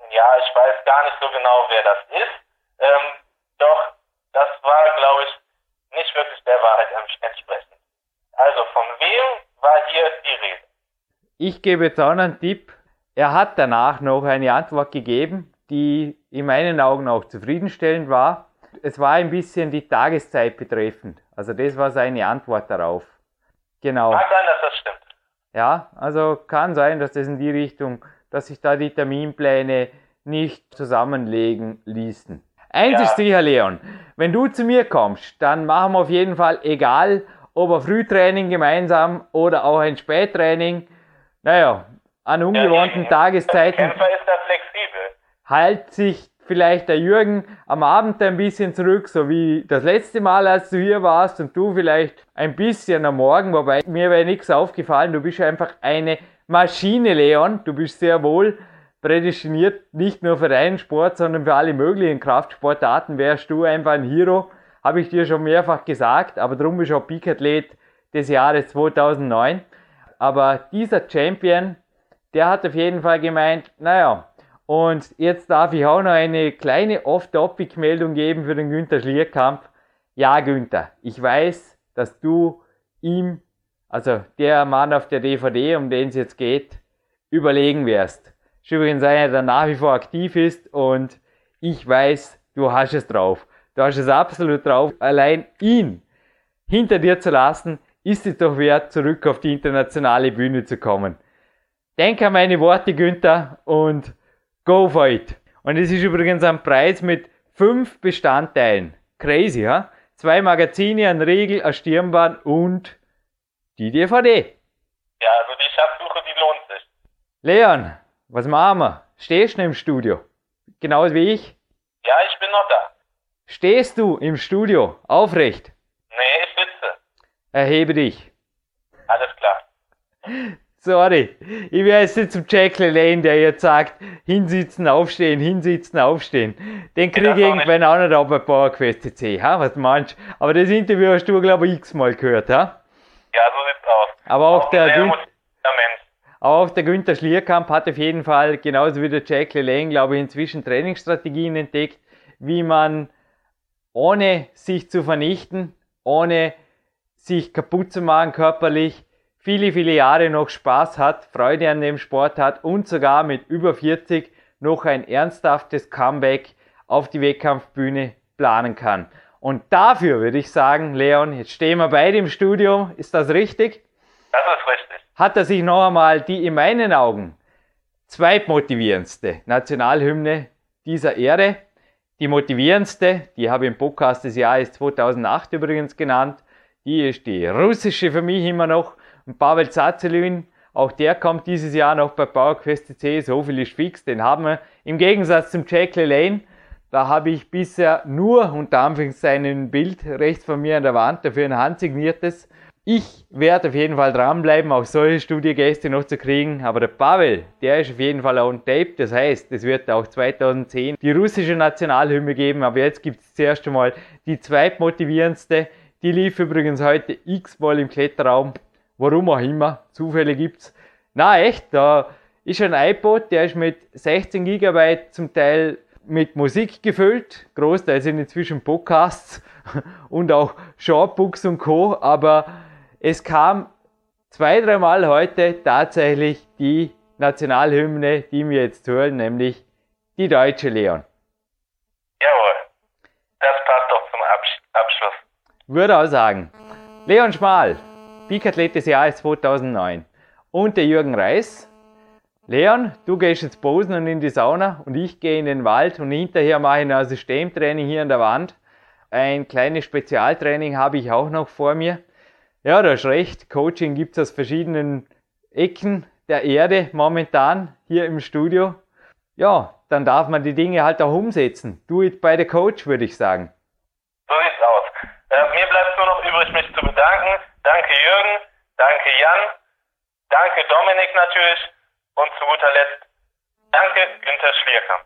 ja, ich weiß gar nicht so genau, wer das ist. Ähm, doch das war, glaube ich, nicht wirklich der Wahrheit entsprechend. Also von wem war hier die Rede? Ich gebe jetzt auch noch einen Tipp. Er hat danach noch eine Antwort gegeben, die in meinen Augen auch zufriedenstellend war. Es war ein bisschen die Tageszeit betreffend. Also das war seine Antwort darauf. Genau. Mag sein, dass das stimmt. Ja, also kann sein, dass das in die Richtung, dass sich da die Terminpläne nicht zusammenlegen ließen. Eins Ja. ist sicher, Leon, wenn du zu mir kommst, dann machen wir auf jeden Fall, egal ob ein Frühtraining gemeinsam oder auch ein Spättraining, naja, an ungewohnten Ja, Tageszeiten Der Kämpfer ist da flexibel. halt sich vielleicht der Jürgen am Abend ein bisschen zurück, so wie das letzte Mal, als du hier warst und du vielleicht ein bisschen am Morgen, wobei mir wäre nichts aufgefallen, du bist einfach eine Maschine, Leon, du bist sehr wohl prädestiniert, nicht nur für deinen Sport, sondern für alle möglichen Kraftsportarten wärst du einfach ein Hero, habe ich dir schon mehrfach gesagt, aber darum bist du auch Peak-Athlet des Jahres 2009. Aber dieser Champion, der hat auf jeden Fall gemeint, naja, und jetzt darf ich auch noch eine kleine Off-Topic-Meldung geben für den Günther Schlierkamp. Ja, Günther, ich weiß, dass du ihm, also der Mann auf der DVD, um den es jetzt geht, überlegen wirst. Ist übrigens einer, der nach wie vor aktiv ist und ich weiß, du hast es drauf. Du hast es absolut drauf. Allein ihn hinter dir zu lassen, ist es doch wert, zurück auf die internationale Bühne zu kommen. Denk an meine Worte, Günther, und go for it. Und es ist übrigens ein Preis mit fünf Bestandteilen. Crazy, ha? Zwei Magazine, ein Riegel, ein Stirnband und die DVD. Ja, also die Schatzsuche, die lohnt sich. Leon, was machen wir? Stehst du im Studio? Genauso wie ich? Ja, ich bin noch da. Stehst du im Studio aufrecht? Erhebe dich. Alles klar. Sorry, ich wäre jetzt zum Jack Lane, der jetzt sagt, hinsitzen, aufstehen, hinsitzen, aufstehen. Den kriege ich irgendwann auch nicht ab bei PowerQuest CC, ha? was meinst? Aber das Interview hast du, glaube ich, x-mal gehört, ha? Ja, so sieht's aus. Aber auch, Auch der, sehr Gün auch der Günther Schlierkamp hat auf jeden Fall, genauso wie der Jack Lane, glaube ich, inzwischen Trainingsstrategien entdeckt, wie man ohne sich zu vernichten, ohne sich kaputt zu machen körperlich, viele, viele Jahre noch Spaß hat, Freude an dem Sport hat und sogar mit über 40 noch ein ernsthaftes Comeback auf die Wettkampfbühne planen kann. Und dafür würde ich sagen, Leon, jetzt stehen wir beide im Studio, ist das richtig? Das ist richtig. Hat er sich noch einmal die in meinen Augen zweitmotivierendste Nationalhymne dieser Ehre, die motivierendste, die habe ich im Podcast des Jahres 2008 übrigens genannt, die ist die russische für mich immer noch. Und Pavel Zazelin, auch der kommt dieses Jahr noch bei PowerQuest C, so viel ist fix, den haben wir. Im Gegensatz zum Jack Lane, da habe ich bisher nur unter Anführungszeichen ein Bild rechts von mir an der Wand, dafür ein handsigniertes. Ich werde auf jeden Fall dranbleiben, auch solche Studiogäste noch zu kriegen, aber der Pavel, der ist auf jeden Fall on tape, das heißt, es wird auch 2010 die russische Nationalhymne geben, aber jetzt gibt es zuerst einmal die zweitmotivierendste, die lief übrigens heute x-mal im Kletterraum, warum auch immer, Zufälle gibt's. Na echt, da ist ein iPod, der ist mit 16 GB zum Teil mit Musik gefüllt, großteils sind inzwischen Podcasts und auch Shortbooks und Co. Aber es kam zwei, dreimal heute tatsächlich die Nationalhymne, die wir jetzt hören, nämlich die deutsche Leon. Würde auch sagen. Leon Schmal, Peak-Athlet des Jahres 2009. Und der Jürgen Reis. Leon, du gehst jetzt posen und in die Sauna und ich gehe in den Wald und hinterher mache ich ein Systemtraining hier an der Wand. Ein kleines Spezialtraining habe ich auch noch vor mir. Ja, du hast recht, Coaching gibt es aus verschiedenen Ecken der Erde momentan hier im Studio. Ja, dann darf man die Dinge halt auch umsetzen. Do it by the coach, würde ich sagen. Danke Jürgen, danke Jan, danke Dominik natürlich. Und zu guter Letzt danke Günther Schlierkamp.